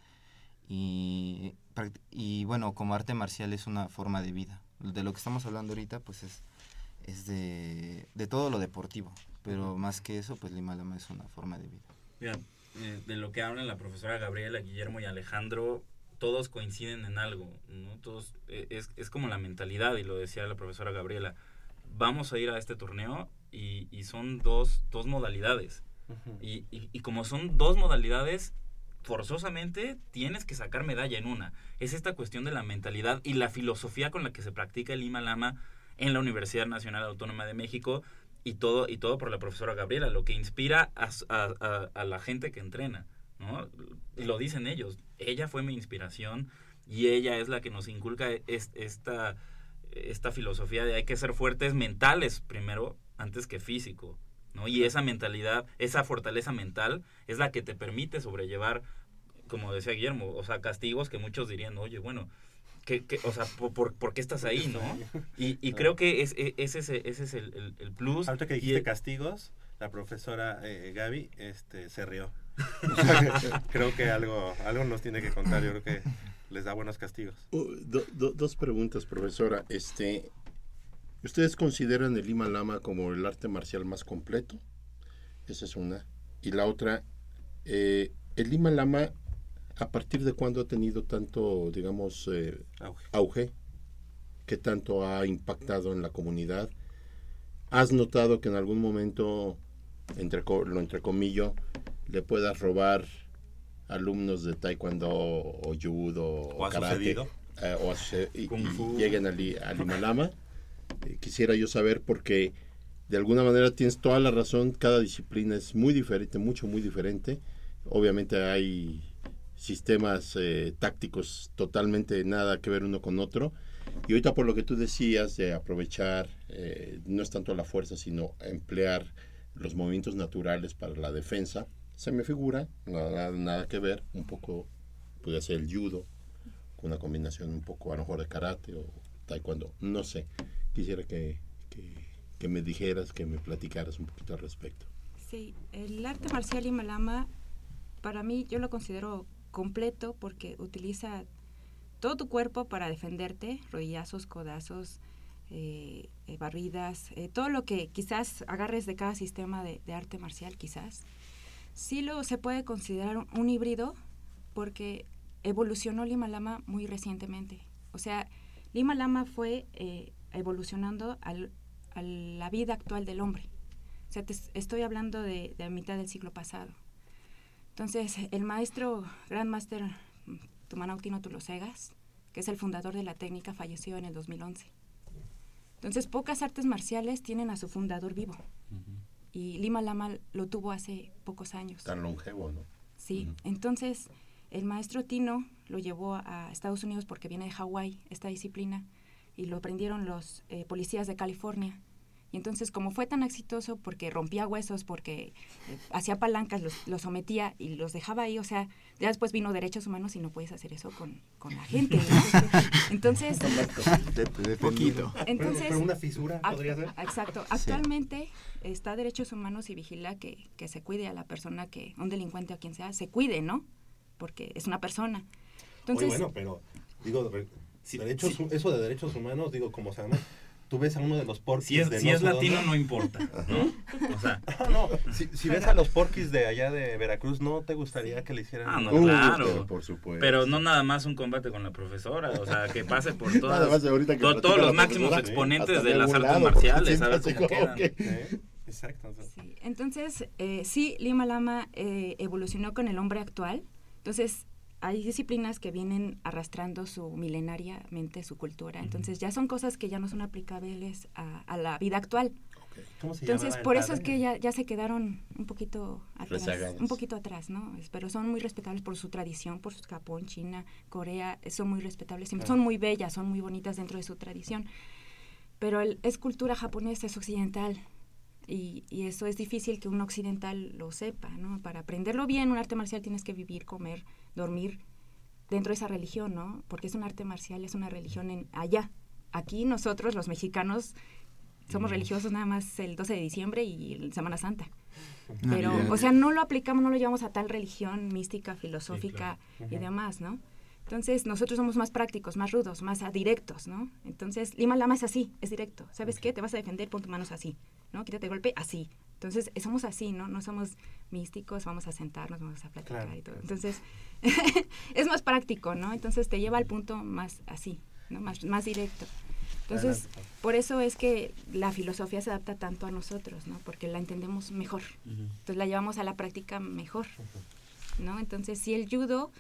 y, prac- y bueno, como arte marcial es una forma de vida. De lo que estamos hablando ahorita, pues es es de, de todo lo deportivo, pero más que eso, pues Lima Lama es una forma de vida. Mira, eh, de lo que hablan la profesora Gabriela, Guillermo y Alejandro, todos coinciden en algo, ¿no? Todos, eh, es, es como la mentalidad, y lo decía la profesora Gabriela, vamos a ir a este torneo y, y son dos, dos modalidades. y, y- y como son dos modalidades, forzosamente tienes que sacar medalla en una. Es esta cuestión de la mentalidad y la filosofía con la que se practica el Lima Lama en la Universidad Nacional Autónoma de México y todo, y todo por la profesora Gabriela, lo que inspira a, a- a- la gente que entrena, ¿no? Lo dicen ellos, ella fue mi inspiración y ella es la que nos inculca es- esta, esta filosofía de hay que ser fuertes mentales primero antes que físico, ¿no? Y esa mentalidad, esa fortaleza mental es la que te permite sobrellevar, como decía Guillermo, o sea, castigos que muchos dirían, oye, bueno, ¿qué, qué- o sea, ¿por, por, por qué estás ahí, no? Y, y creo que es, e- ese, es- ese es el, el- el plus. Ahorita que dijiste el- castigos, la profesora eh, Gaby este, se rió. Que creo que algo, algo nos tiene que contar. Yo creo que les da buenos castigos. Uh, do- do- dos preguntas, profesora. Este, ¿Ustedes consideran el Lima Lama como el arte marcial más completo? Esa es una. Y la otra, eh, el Lima Lama, ¿a partir de cuándo ha tenido tanto, digamos, eh, auge? ¿Qué tanto ha impactado en la comunidad? ¿Has notado que en algún momento, entre, lo entrecomillo, le puedas robar alumnos de taekwondo o judo o, ¿O karate eh, o ha suce- y, y lleguen al, al Himalama? Eh, quisiera yo saber porque de alguna manera tienes toda la razón, cada disciplina es muy diferente, mucho, muy diferente. Obviamente hay sistemas eh, tácticos totalmente nada que ver uno con otro. Y ahorita por lo que tú decías de aprovechar, eh, no es tanto la fuerza, sino emplear los movimientos naturales para la defensa, se me figura, nada, nada que ver, un poco, puede ser el judo, con una combinación un poco a lo mejor de karate o taekwondo, no sé. Quisiera que, que, que me dijeras, que me platicaras un poquito al respecto. Sí, el arte marcial Himalama, para mí yo lo considero completo porque utiliza todo tu cuerpo para defenderte, rodillazos, codazos, eh, eh, barridas, eh, todo lo que quizás agarres de cada sistema de, arte marcial, quizás. Sí lo se puede considerar un, híbrido porque evolucionó Lima Lama muy recientemente. O sea, Lima Lama fue evolucionando al- a la vida actual del hombre. O sea, te es- estoy hablando de, de la mitad del siglo pasado. Entonces, el maestro, Grand Master mm, Tumanautino Tulosegas, que es el fundador de la técnica, falleció en el 2011. Entonces, pocas artes marciales tienen a su fundador vivo. Y Lima Lama lo tuvo hace pocos años. Tan longevo, ¿no? Sí, entonces el maestro Tino lo llevó a Estados Unidos porque viene de Hawái, esta disciplina, y lo prendieron los eh, policías de California. Y entonces, como fue tan exitoso porque rompía huesos, porque eh, hacía palancas, los, los sometía y los dejaba ahí, o sea, ya después vino derechos humanos y no puedes hacer eso con, con la gente. ¿no? Entonces, Poquito. entonces, Pero una fisura podría ser. Exacto. Actualmente está Derechos Humanos y vigila que, que se cuide a la persona que, un delincuente o quien sea, se cuide, ¿no? Porque es una persona. Entonces, Muy bueno, pero digo, re- derechos, eso de derechos humanos, digo, como se llama, tú ves a uno de los porquis Si es- de si no es latino, dónde. no importa, ¿no? O sea. no, si, si ves a los porquis de allá de Veracruz, ¿no te gustaría que le hicieran? Ah, no, Uh, claro. por supuesto. Pero no nada más un combate con la profesora, o sea, que pase por todas, Nada más ahorita que to- platica todos los máximos exponentes de las artes marciales, a ver cómo quedan. que- Exacto. entonces eh, sí, Lima Lama eh, evolucionó con el hombre actual. Entonces, hay disciplinas que vienen arrastrando su milenariamente su cultura. Entonces, ya son cosas que ya no son aplicables a, a la vida actual. ¿Cómo se Entonces, por eso es que ya, ya se quedaron un poquito atrás, Rezagados. un poquito atrás, ¿no? Pero son muy respetables por su tradición, por su Japón, China, Corea, eh, son muy respetables, son muy bellas, son muy bonitas dentro de su tradición. Pero el- es cultura japonesa, es occidental. Y, y eso es difícil que un occidental lo sepa, ¿no? Para aprenderlo bien, un arte marcial tienes que vivir, comer, dormir dentro de esa religión, ¿no? Porque es un arte marcial, es una religión en allá. Aquí nosotros, los mexicanos, somos religiosos nada más el 12 de diciembre y Semana Santa. Pero, o sea, no lo aplicamos, no lo llevamos a tal religión mística, filosófica claro. y demás, ¿no? Entonces, nosotros somos más prácticos, más rudos, más directos, ¿no? Entonces, Lima Lama es así, es directo. ¿Sabes qué? Te vas a defender, pon tus manos así, ¿no? Quítate el golpe, así. Entonces, eh, somos así, ¿no? No somos místicos, vamos a sentarnos, vamos a platicar Claro, y todo. Entonces, es más práctico, ¿no? Entonces, te lleva al punto más así, ¿no? Más, más directo. Entonces, Adelante. por eso es que la filosofía se adapta tanto a nosotros, ¿no? Porque la entendemos mejor. Entonces, la llevamos a la práctica mejor, ¿no? Entonces, si el judo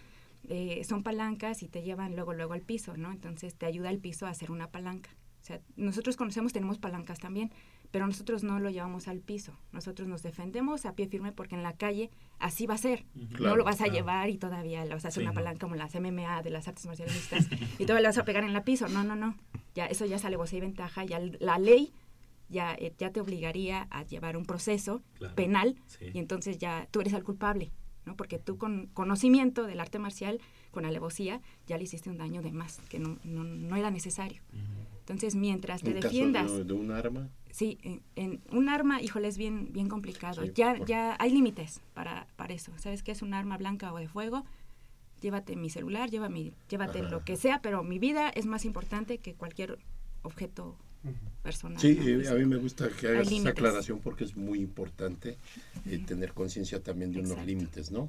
eh, son palancas y te llevan luego, luego al piso, ¿no? Entonces, te ayuda el piso a hacer una palanca. O sea, nosotros conocemos, tenemos palancas también, pero nosotros no lo llevamos al piso. Nosotros nos defendemos a pie firme porque en la calle así va a ser. No lo vas a claro. llevar y todavía le vas a hacer Sí, una no. palanca como las MMA de las artes marciales mixtas y todavía le vas a pegar en la piso. No, no, no. Ya, eso ya sale voz y ventaja. Ya la ley ya, eh, ya te obligaría a llevar un proceso Claro, penal sí. y entonces ya tú eres el culpable, ¿no? Porque tú con conocimiento del arte marcial, con alevosía, ya le hiciste un daño de más, que no, no, no era necesario. Entonces, mientras te En caso defiendas... de, de un arma, Sí, en, en un arma, híjole, es bien, bien complicado. Sí, ya, por- ya hay límites para, para eso. ¿Sabes qué es un arma blanca o de fuego? Llévate mi celular, lleva mi, llévate Ajá. lo que sea, pero mi vida es más importante que cualquier objeto personal. Sí, ¿no? eh, Es- a mí me gusta que hagas esa aclaración porque es muy importante eh, tener conciencia también de unos límites, ¿no?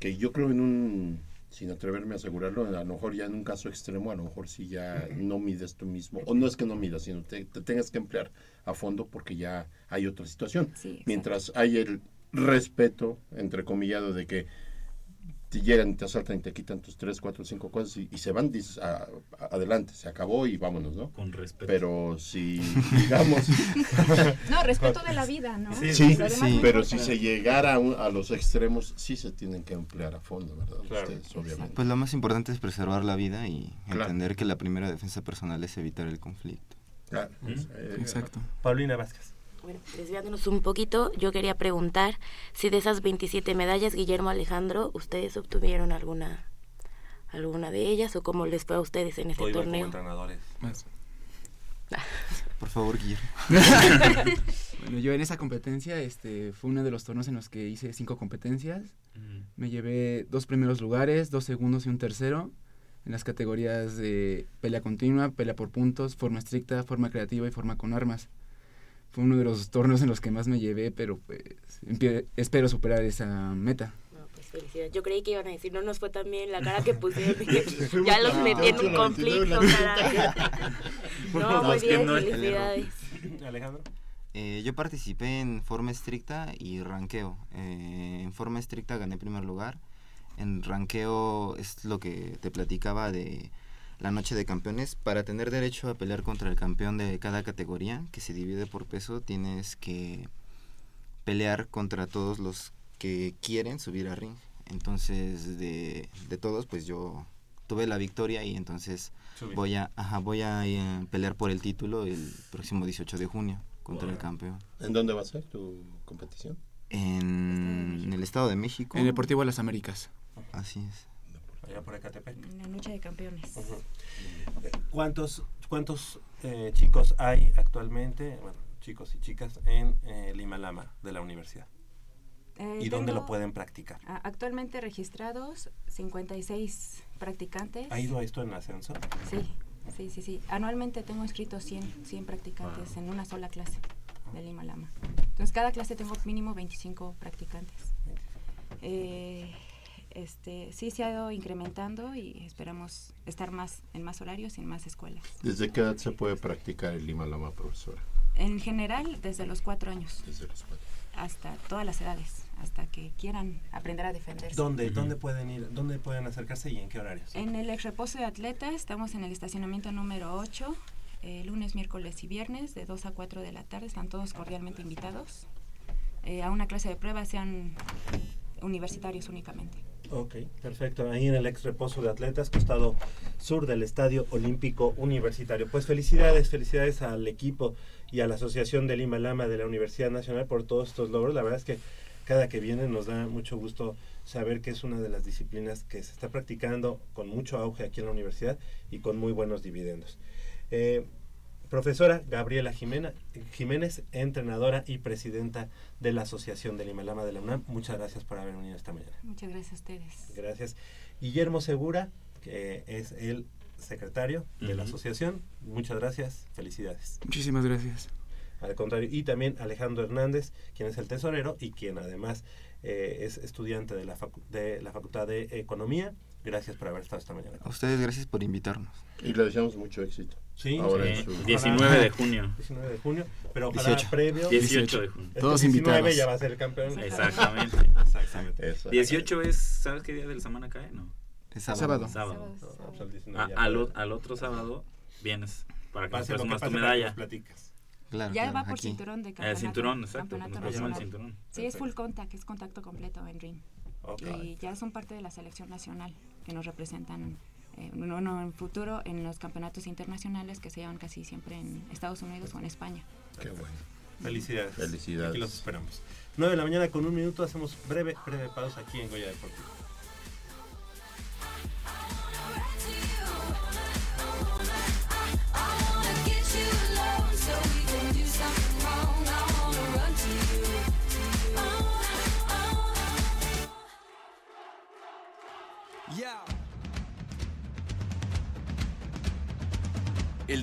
Que yo creo en un, sin atreverme a asegurarlo, a lo mejor ya en un caso extremo, a lo mejor si ya no mides tú mismo, o no es que no midas, sino te, te tengas que emplear a fondo porque ya hay otra situación. Sí, Mientras hay el respeto, entrecomillado, de que te llegan, te asaltan y te quitan tus tres, cuatro, cinco cosas y, y se van, dices, "Ah, a- adelante, se acabó y vámonos, ¿no? Con respeto. Pero si, digamos... No, respeto de la vida, ¿no? Sí, no pero si se llegara a, un- a los extremos, sí se tienen que emplear a fondo, ¿verdad? Ustedes, obviamente. Pues lo más importante es preservar la vida y Claro. entender que la primera defensa personal es evitar el conflicto. Claro, Exacto. Paulina Vázquez. Bueno, desviándonos un poquito, yo quería preguntar si de esas 27 medallas, Guillermo Alejandro, ¿ustedes obtuvieron alguna alguna de ellas o cómo les fue a ustedes en este como torneo? entrenadores. Por favor, Guillermo. bueno, yo en esa competencia, este, fue uno de los torneos en los que hice cinco competencias. Me llevé dos primeros lugares, dos segundos y un tercero en las categorías de pelea continua, pelea por puntos, forma estricta, forma creativa y forma con armas. Fue uno de los torneos en los que más me llevé, pero pues espero superar esa meta. No, pues felicidades. Yo creí que iban a decir, no nos fue tan bien la cara que pusieron. Ya los metí en 28, un 99, conflicto, No, muy que bien, felicidades. Alejandro. Eh, yo participé en forma estricta y ranqueo. Eh, en forma estricta gané primer lugar. En ranqueo es lo que te platicaba de la noche de campeones. Para tener derecho a pelear contra el campeón de cada categoría, que se divide por peso, tienes que pelear contra todos los que quieren subir a ring. Entonces, de, de todos, pues yo tuve la victoria y entonces voy a, ajá, voy a eh, pelear por el título el próximo 18 de junio contra el campeón. ¿En dónde va a ser tu competición? En, en el Estado de México. En Deportivo Las Américas. Así es. Allá por Ecatepec. En la noche de campeones. ¿Cuántos, cuántos eh, chicos hay actualmente, bueno, chicos y chicas, en eh, Lima Lama de la universidad? Eh, ¿Y dónde lo pueden practicar? Actualmente registrados 56 practicantes. ¿Ha ido esto en ascenso? Sí, sí, sí, sí. Anualmente tengo inscritos 100, 100 practicantes en una sola clase de Lima Lama. Entonces, cada clase tengo mínimo 25 practicantes. Eh, este, sí se ha ido incrementando y esperamos estar más en más horarios y en más escuelas. ¿Desde qué edad se puede practicar el Lima Lama, profesora? En general, desde los cuatro años Desde los cuatro. hasta todas las edades, hasta que quieran aprender a defenderse. ¿Dónde, ¿Dónde pueden ir? ¿Dónde pueden acercarse y en qué horarios? En el ex reposo de atleta estamos en el estacionamiento número 8, eh, lunes, miércoles y viernes de 2 a 4 de la tarde. Están todos cordialmente invitados eh, a una clase de pruebas, sean universitarios únicamente. Ok, perfecto. Ahí en el ex reposo de atletas, costado sur del Estadio Olímpico Universitario. Pues felicidades, felicidades al equipo y a la Asociación de Lima Lama de la Universidad Nacional por todos estos logros. La verdad es que cada que viene nos da mucho gusto saber que es una de las disciplinas que se está practicando con mucho auge aquí en la universidad y con muy buenos dividendos. Eh, profesora Gabriela Jimena, Jiménez, entrenadora y presidenta de la Asociación de Lima Lama de la UNAM, muchas gracias por haber venido esta mañana. Muchas gracias a ustedes. Gracias. Guillermo Segura, que es el secretario de la asociación. Muchas gracias. Felicidades. Muchísimas gracias. Al contrario. Y también Alejandro Hernández, quien es el tesorero y quien además eh, es estudiante de la, de la Facultad de Economía. Gracias por haber estado esta mañana. A ustedes gracias por invitarnos. Y le deseamos mucho éxito. Sí, Ahora sí. su- 19 de junio. 19 de junio, pero ojalá 18. previo. 18 de junio. Este Todos 19 invitados. ya va a ser el campeón. Exactamente. Exactamente. Eso. 18 es, ¿sabes qué día de la semana cae? No. Es sábado. Sábado. No, pues el 19 Ah, al, al otro sábado vienes para que nos Pase presumas tu medalla. nos platicas. Claro, ya claro, va por aquí. cinturón de El campeonato. cinturón, exacto. campeonato Nos presuman el nacional. cinturón. Sí, es Perfecto. full contact, es contacto completo en ring. Y ya son parte de la selección nacional que nos representan eh, no, no, en futuro en los campeonatos internacionales que se llevan casi siempre en Estados Unidos o en España. Qué bueno. Felicidades. Felicidades. Aquí los esperamos. 9 de la mañana con un minuto, hacemos breve, breve pausa aquí en Goya Deportivo.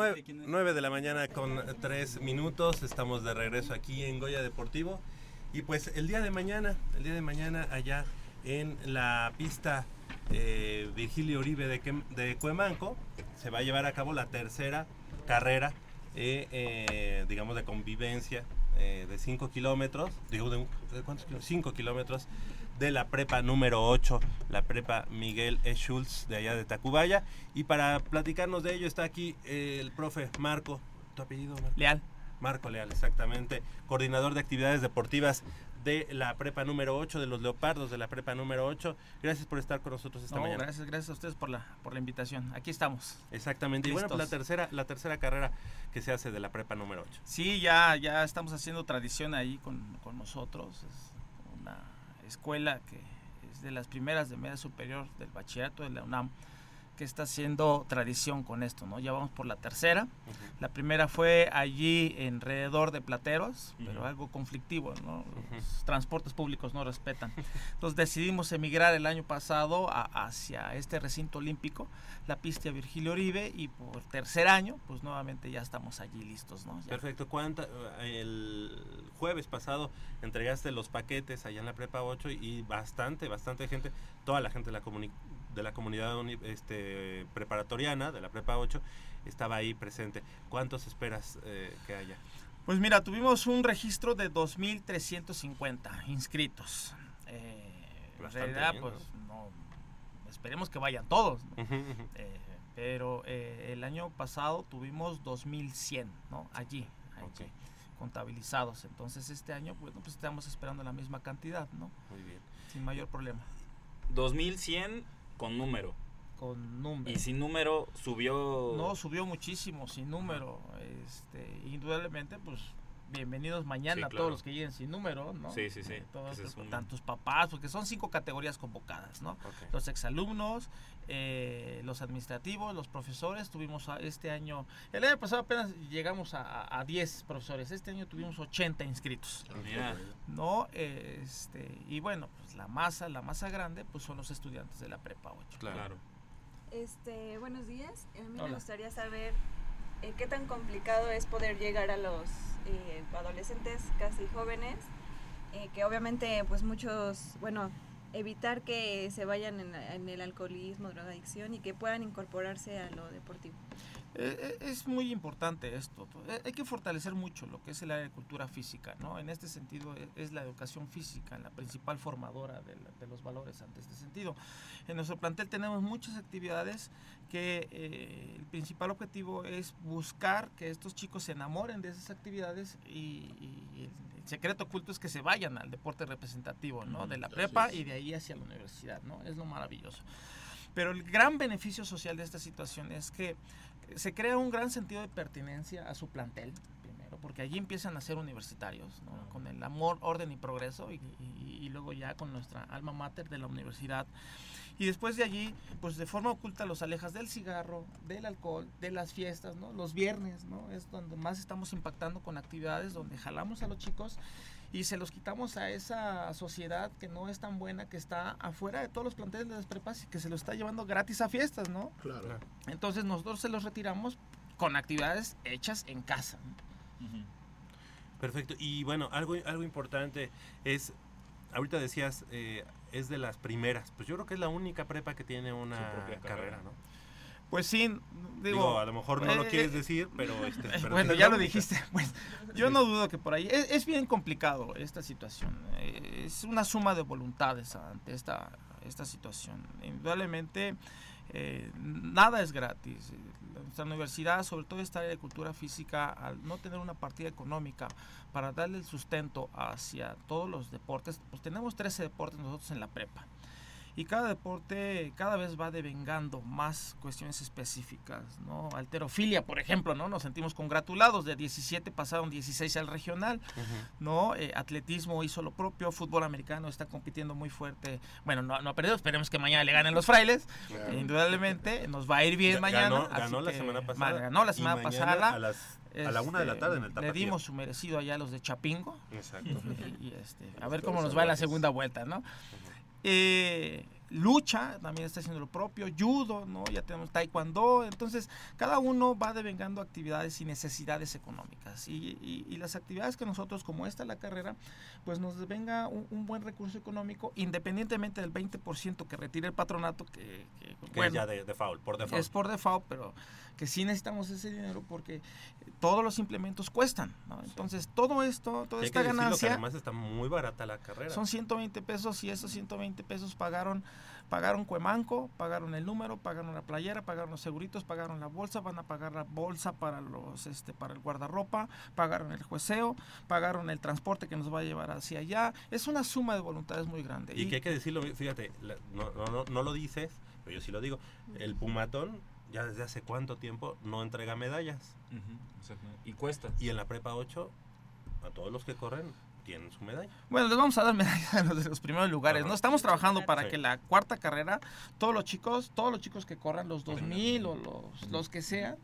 Nueve, nueve de la mañana con tres minutos, estamos de regreso aquí en Goya Deportivo y pues el día de mañana, el día de mañana allá en la pista eh, Virgilio Uribe de, de Cuemanco se va a llevar a cabo la tercera carrera, eh, eh, digamos, de convivencia de 5 kilómetros, digo, de, un- ¿de cuántos kilómetros? 5 kilómetros de la prepa número 8, la prepa Miguel E. Schultz de allá de Tacubaya. Y para platicarnos de ello está aquí eh, el profe Marco, ¿tu apellido? Marco? Leal. Marco Leal, exactamente, coordinador de actividades deportivas de la prepa número 8, de los Leopardos de la prepa número 8. Gracias por estar con nosotros esta No, mañana. gracias, gracias a ustedes por la, por la invitación. Aquí estamos. Exactamente. Y bueno, pues la tercera, la tercera carrera que se hace de la prepa número 8. Sí, ya, ya estamos haciendo tradición ahí con, con nosotros. Es escuela que es de las primeras de media superior del bachillerato de la UNAM que está haciendo tradición con esto, ¿no? Ya vamos por la tercera. La primera fue allí alrededor de Plateros, pero Ujú. algo conflictivo, ¿no? Los transportes públicos no respetan. Entonces decidimos emigrar el año pasado a- hacia este recinto olímpico, la pista Virgilio Oribe, y por tercer año, pues nuevamente ya estamos allí listos, ¿no? Ya. Perfecto. ¿Cuánta, el jueves pasado entregaste los paquetes allá en la prepa 8 y bastante, bastante gente, toda la gente de la, comuni- de la comunidad uni- este, preparatoriana de la prepa 8 estaba ahí presente. ¿Cuántos esperas eh, que haya? Pues mira, tuvimos un registro de 2.350 inscritos. Eh, en realidad, bien, pues no, esperemos que vayan todos. ¿no? Eh, pero eh, el año pasado tuvimos 2.100, ¿no? Allí, allí, contabilizados. Entonces este año, bueno, pues estamos esperando la misma cantidad, ¿no? Muy bien. Sin mayor problema. 2100 con número. Con número. Y sin número subió. No, subió muchísimo, sin número. Este, indudablemente, pues bienvenidos mañana Sí, a todos los que lleguen sin número, ¿no? Sí, sí, sí. Eh, todos, un- Tantos papás, porque son cinco categorías convocadas, ¿no? Ok. Los exalumnos, eh, los administrativos, los profesores. Tuvimos a- este año, el año pasado apenas llegamos a, a- a 10 profesores. Este año tuvimos 80 inscritos. Mira. ¿no? Este, y bueno, pues la masa, la masa grande, pues son los estudiantes de la prepa 8. Claro. Este, buenos días. A mí me gustaría saber eh, qué tan complicado es poder llegar a los eh, adolescentes casi jóvenes, eh, que obviamente pues muchos, bueno, evitar que se vayan en, en el alcoholismo, drogadicción y que puedan incorporarse a lo deportivo. Eh, eh, es muy importante esto. Eh, Hay que fortalecer mucho lo que es el área de cultura física, ¿no? En este sentido es la educación física la principal formadora de, de los valores ante este sentido. En nuestro plantel tenemos muchas actividades que eh, el principal objetivo es buscar que estos chicos se enamoren de esas actividades y, y el, el secreto oculto es que se vayan al deporte representativo, ¿no? De la prepa y de ahí hacia la universidad, ¿no? Es lo maravilloso. Pero el gran beneficio social de esta situación es que se crea un gran sentido de pertinencia a su plantel, porque allí empiezan a ser universitarios, ¿no? con el amor, orden y progreso, y, y- y luego ya con nuestra alma mater de la universidad. Y después de allí, pues de forma oculta los alejas del cigarro, del alcohol, de las fiestas, ¿no? Los viernes, ¿no? Es donde más estamos impactando con actividades donde jalamos a los chicos y se los quitamos a esa sociedad que no es tan buena, que está afuera de todos los planteles de las prepas y que se lo está llevando gratis a fiestas, ¿no? Claro. Entonces nosotros se los retiramos con actividades hechas en casa. Perfecto. Y bueno, algo, algo importante es, ahorita decías, eh, es de las primeras. Pues yo creo que es la única prepa que tiene una propia carrera, carrera. ¿no? Pues sí, digo, Digo, a lo mejor no lo eh, quieres eh, decir, pero... Este, pero bueno, ya lo única. dijiste. Pues yo no dudo que por ahí. Es, es bien complicado esta situación. eh, es una suma de voluntades ante esta, esta situación. Indudablemente, eh, nada es gratis. Nuestra universidad, sobre todo esta área de cultura física, al no tener una partida económica para darle el sustento hacia todos los deportes, pues tenemos 13 deportes nosotros en la prepa. Y cada deporte cada vez va devengando más cuestiones específicas, ¿no? Alterofilia, por ejemplo, ¿no? Nos sentimos congratulados, de 17 pasaron 16 al regional, ¿no? Eh, atletismo hizo lo propio, fútbol americano está compitiendo muy fuerte. Bueno, no, no ha perdido, esperemos que mañana le ganen los frailes. Claro. Eh, indudablemente nos va a ir bien mañana. ganó- la que- semana ma- pasada Ganó la semana pasada. a las- a la una de la tarde en el Le Tapatío. dimos su merecido allá a los de Chapingo. Exacto. Y, y, este, a ver cómo nos va en la segunda vuelta, ¿no? Eh, lucha también está haciendo lo propio, judo, ¿no? Ya tenemos taekwondo, entonces cada uno va devengando actividades y necesidades económicas y, y- y las actividades que nosotros, como esta la carrera, pues nos devenga un, un buen recurso económico independientemente del 20% que retire el patronato, que, que, Que es bueno, ya de default, por default. es por default, pero que sí necesitamos ese dinero porque todos los implementos cuestan, ¿no? Entonces todo esto, toda Y esta decirlo que ganancia... además está muy barata la carrera. Son 120 pesos y esos 120 pesos pagaron pagaron Cuemanco, pagaron el número, pagaron la playera, pagaron los seguritos, pagaron la bolsa, van a pagar la bolsa para los este para el guardarropa, pagaron el jueceo, pagaron el transporte que nos va a llevar hacia allá. Es una suma de voluntades muy grande. Y que hay que decirlo, fíjate, no, no, no, no lo dices, pero yo sí lo digo. El Pumatón ya desde hace cuánto tiempo no entrega medallas. Y cuesta. Y en la prepa 8, a todos los que corren tienen su medalla. Bueno, les vamos a dar medallas a los de los primeros lugares, ¿no? Estamos trabajando para Sí. que la cuarta carrera, todos los chicos, todos los chicos que corran los 2000 o los, los que sean,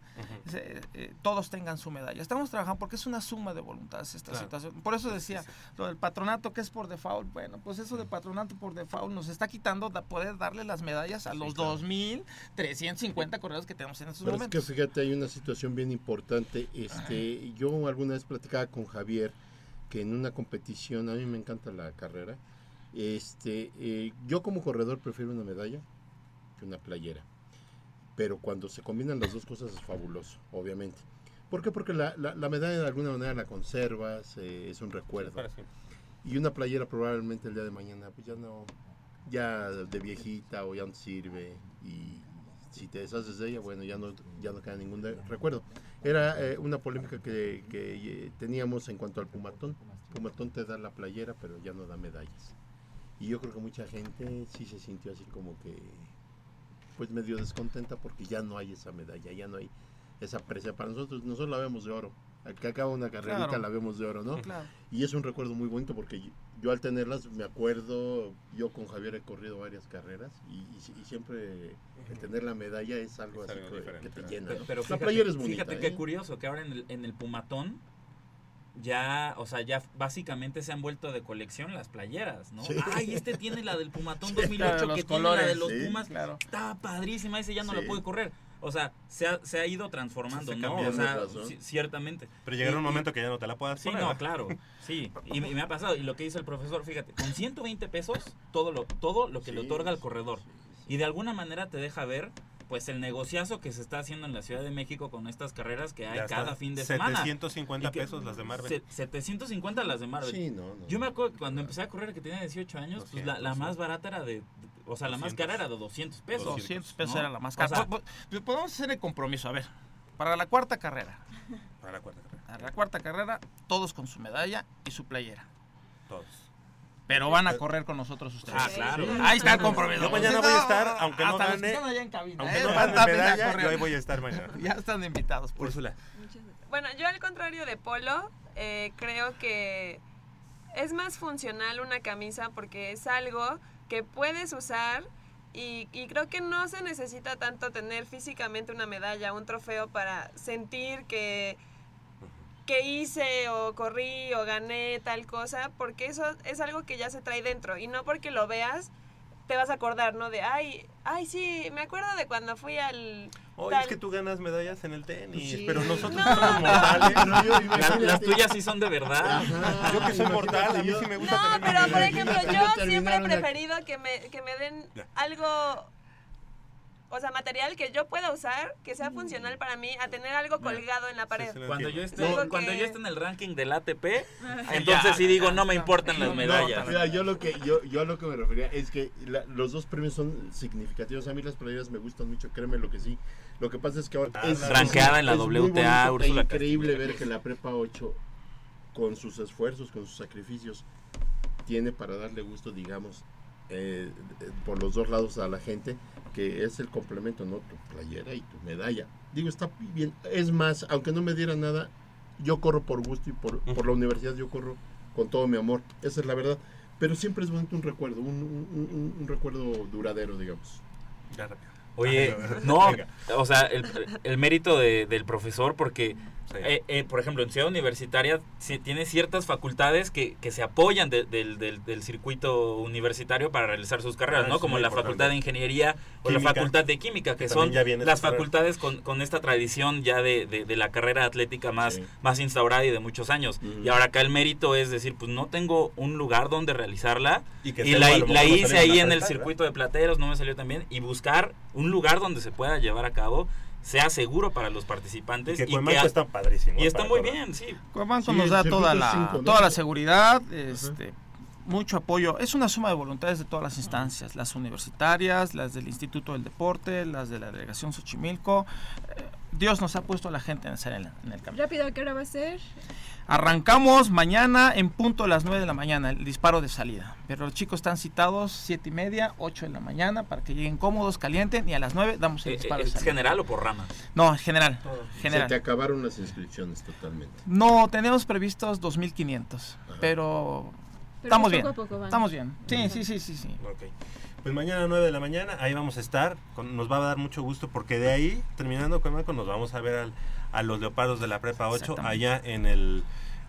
se- eh, todos tengan su medalla. Estamos trabajando porque es una suma de voluntades esta Claro. situación. Por eso decía, lo del patronato que es por default, bueno, pues eso de patronato por default nos está quitando da- poder darle las medallas a los 2350 corredores que tenemos en estos Pero es que momentos. fíjate, hay una situación bien importante. Este, yo alguna vez platicaba con Javier que en una competición, a mí me encanta la carrera. Este, eh, yo como corredor prefiero una medalla que una playera. Pero cuando se combinan las dos cosas es fabuloso, obviamente. ¿Por qué? Porque la, la- la medalla de alguna manera la conservas, eh, es un recuerdo. siempre. Y una playera probablemente el día de mañana, pues ya no, ya de viejita o ya no sirve. Y si te deshaces de ella, bueno, ya no, ya no queda ningún recuerdo. Era eh, una polémica que, que, eh, teníamos en cuanto al Pumatón. Pumatón te da la playera, pero ya no da medallas. Y yo creo que mucha gente sí se sintió así como que, pues medio descontenta porque ya no hay esa medalla, ya no hay esa precia. Para nosotros, nosotros la vemos de oro. Que acaba una carrerita Claro. la vemos de oro, ¿no? Claro. Y es un recuerdo muy bonito porque yo, yo al tenerlas me acuerdo, yo con Javier he corrido varias carreras y, y si- y siempre el tener la medalla es algo así algo que, te llena. ¿no? pero la fíjate, playera es bonita. fíjate qué ¿eh? curioso que ahora en el, en el Pumatón ya, o sea, ya básicamente se han vuelto de colección las playeras, ¿no? Sí. Ay, este tiene la del Pumatón Sí, 2008 la de que tiene la de los Sí, Pumas. claro. Está padrísima, ese ya no Sí. la puede correr. O sea, se ha, se ha ido transformando, Se ¿no? O sea, ci- ciertamente. Pero llegará un y- momento que ya no te la puedas Sí, poner. no, ¿verdad? claro, sí. Y, me- y me ha pasado. Y lo que dice el profesor, fíjate, con 120 pesos, todo lo, todo lo que le otorga al sí, corredor. sí, sí. Y de alguna manera te deja ver pues el negociazo que se está haciendo en la Ciudad de México con estas carreras que hay Ya cada fin de semana. 750 Y que- pesos las de Marvel. Se- 750 las de Marvel. Sí, no, no. Yo me acuerdo que cuando empecé a correr que tenía 18 años, pues la, la 200, más barata era de, de- o sea, la más 200. cara era de 200 pesos. 200 pesos ¿no? era la más O cara. sea, Po- po- Podemos hacer el compromiso, a ver. Para la cuarta carrera. Para la cuarta carrera. Para la cuarta carrera, todos con su medalla y su playera. Todos. Pero van a correr con nosotros ustedes. Ah, claro. Ahí está el compromiso. Yo mañana voy a estar, aunque no Hasta los que gane, están allá en cabina, aunque ¿eh? no Van gane medalla, yo ahí voy a estar mañana. Ya están invitados. Pues. Úrsula. Bueno, yo al contrario de Polo, eh, creo que es más funcional una camisa porque es algo que puedes usar y, creo que no se necesita tanto tener físicamente una medalla, un trofeo para sentir que, que hice o corrí o gané tal cosa, porque eso es algo que ya se trae dentro y no porque lo veas te vas a acordar, ¿no? De, ay, ay, sí, me acuerdo de cuando fui al... Oye, es que tú ganas medallas en el tenis, Sí. pero nosotros No. somos mortales. Pero yo, Las, las tuyas sí son de verdad. Yo que soy mortal, a mí sí me gusta No, tener pero por ejemplo, yo siempre he preferido que me, que me den algo, o sea, material que yo pueda usar, que sea funcional para mí, a tener algo colgado en la pared. Cuando yo, Es esté, cuando que- yo esté en el ranking del ATP, entonces Ya. sí digo, no me importan las No, medallas. mira, yo lo que yo, yo a lo que me refería es que la- los dos premios son significativos. A mí las playeras me gustan mucho, créeme lo que sí. Lo que pasa es que ahora es Rankeada en la es WTA, bonito e increíble ver que la prepa 8 con sus esfuerzos, con sus sacrificios tiene para darle gusto, digamos, eh, eh, por los dos lados a la gente, que es el complemento, ¿no? Tu playera y tu medalla. Digo, está bien. Es más, aunque no me diera nada, yo corro por gusto y por, por la universidad yo corro con todo mi amor. Esa es la verdad. Pero siempre es bonito un recuerdo, un, un- un- un recuerdo duradero, digamos. Ya rápido. Oye, no, o sea, el, el mérito de- del profesor, porque, eh, eh, por ejemplo, en Ciudad Universitaria sí tiene ciertas facultades que, que se apoyan de- del, del- del circuito universitario para realizar sus carreras, Ah, ¿no? Como la importante. Facultad de Ingeniería o la Facultad de Química, que son las facultades con, con esta tradición ya de, de- de la carrera atlética más, más instaurada y de muchos años. Y ahora acá el mérito es decir, pues no tengo un lugar donde realizarla Y y, que sea la, la hice ahí en el circuito de plateros, no me salió tan bien, y buscar un lugar donde se pueda llevar a cabo, sea seguro para los participantes. Y que y Cuemanco que- está padrísimo, Y está muy correr. bien, sí. Cuemanco Sí, nos da toda la, cinco, ¿no? toda la seguridad, este, mucho apoyo. Es una suma de voluntades de todas las instancias, las universitarias, las del Instituto del Deporte, las de la Delegación Xochimilco. Eh, Dios nos ha puesto a la gente en el, en el- en el camino. Rápido, ¿qué hora va a ser? Arrancamos mañana en punto a las 9 de la mañana, el disparo de salida. Pero los chicos están citados 7 y media, 8 de la mañana, para que lleguen cómodos, calienten, y a las 9 damos el Eh, disparo eh, de ¿Es salida. general o por ramas? No, general. general. Se te acabaron las inscripciones totalmente. No, tenemos previstos 2.500, pero, estamos poco bien. a poco van. Estamos bien. Sí, sí, sí, sí, sí. Ok. Pues mañana a 9 de la mañana, ahí vamos a estar. con- nos va a dar mucho gusto porque de ahí, terminando con Marco, nos vamos a ver al- a los leopardos de la Prepa 8 Exactamente. allá en el,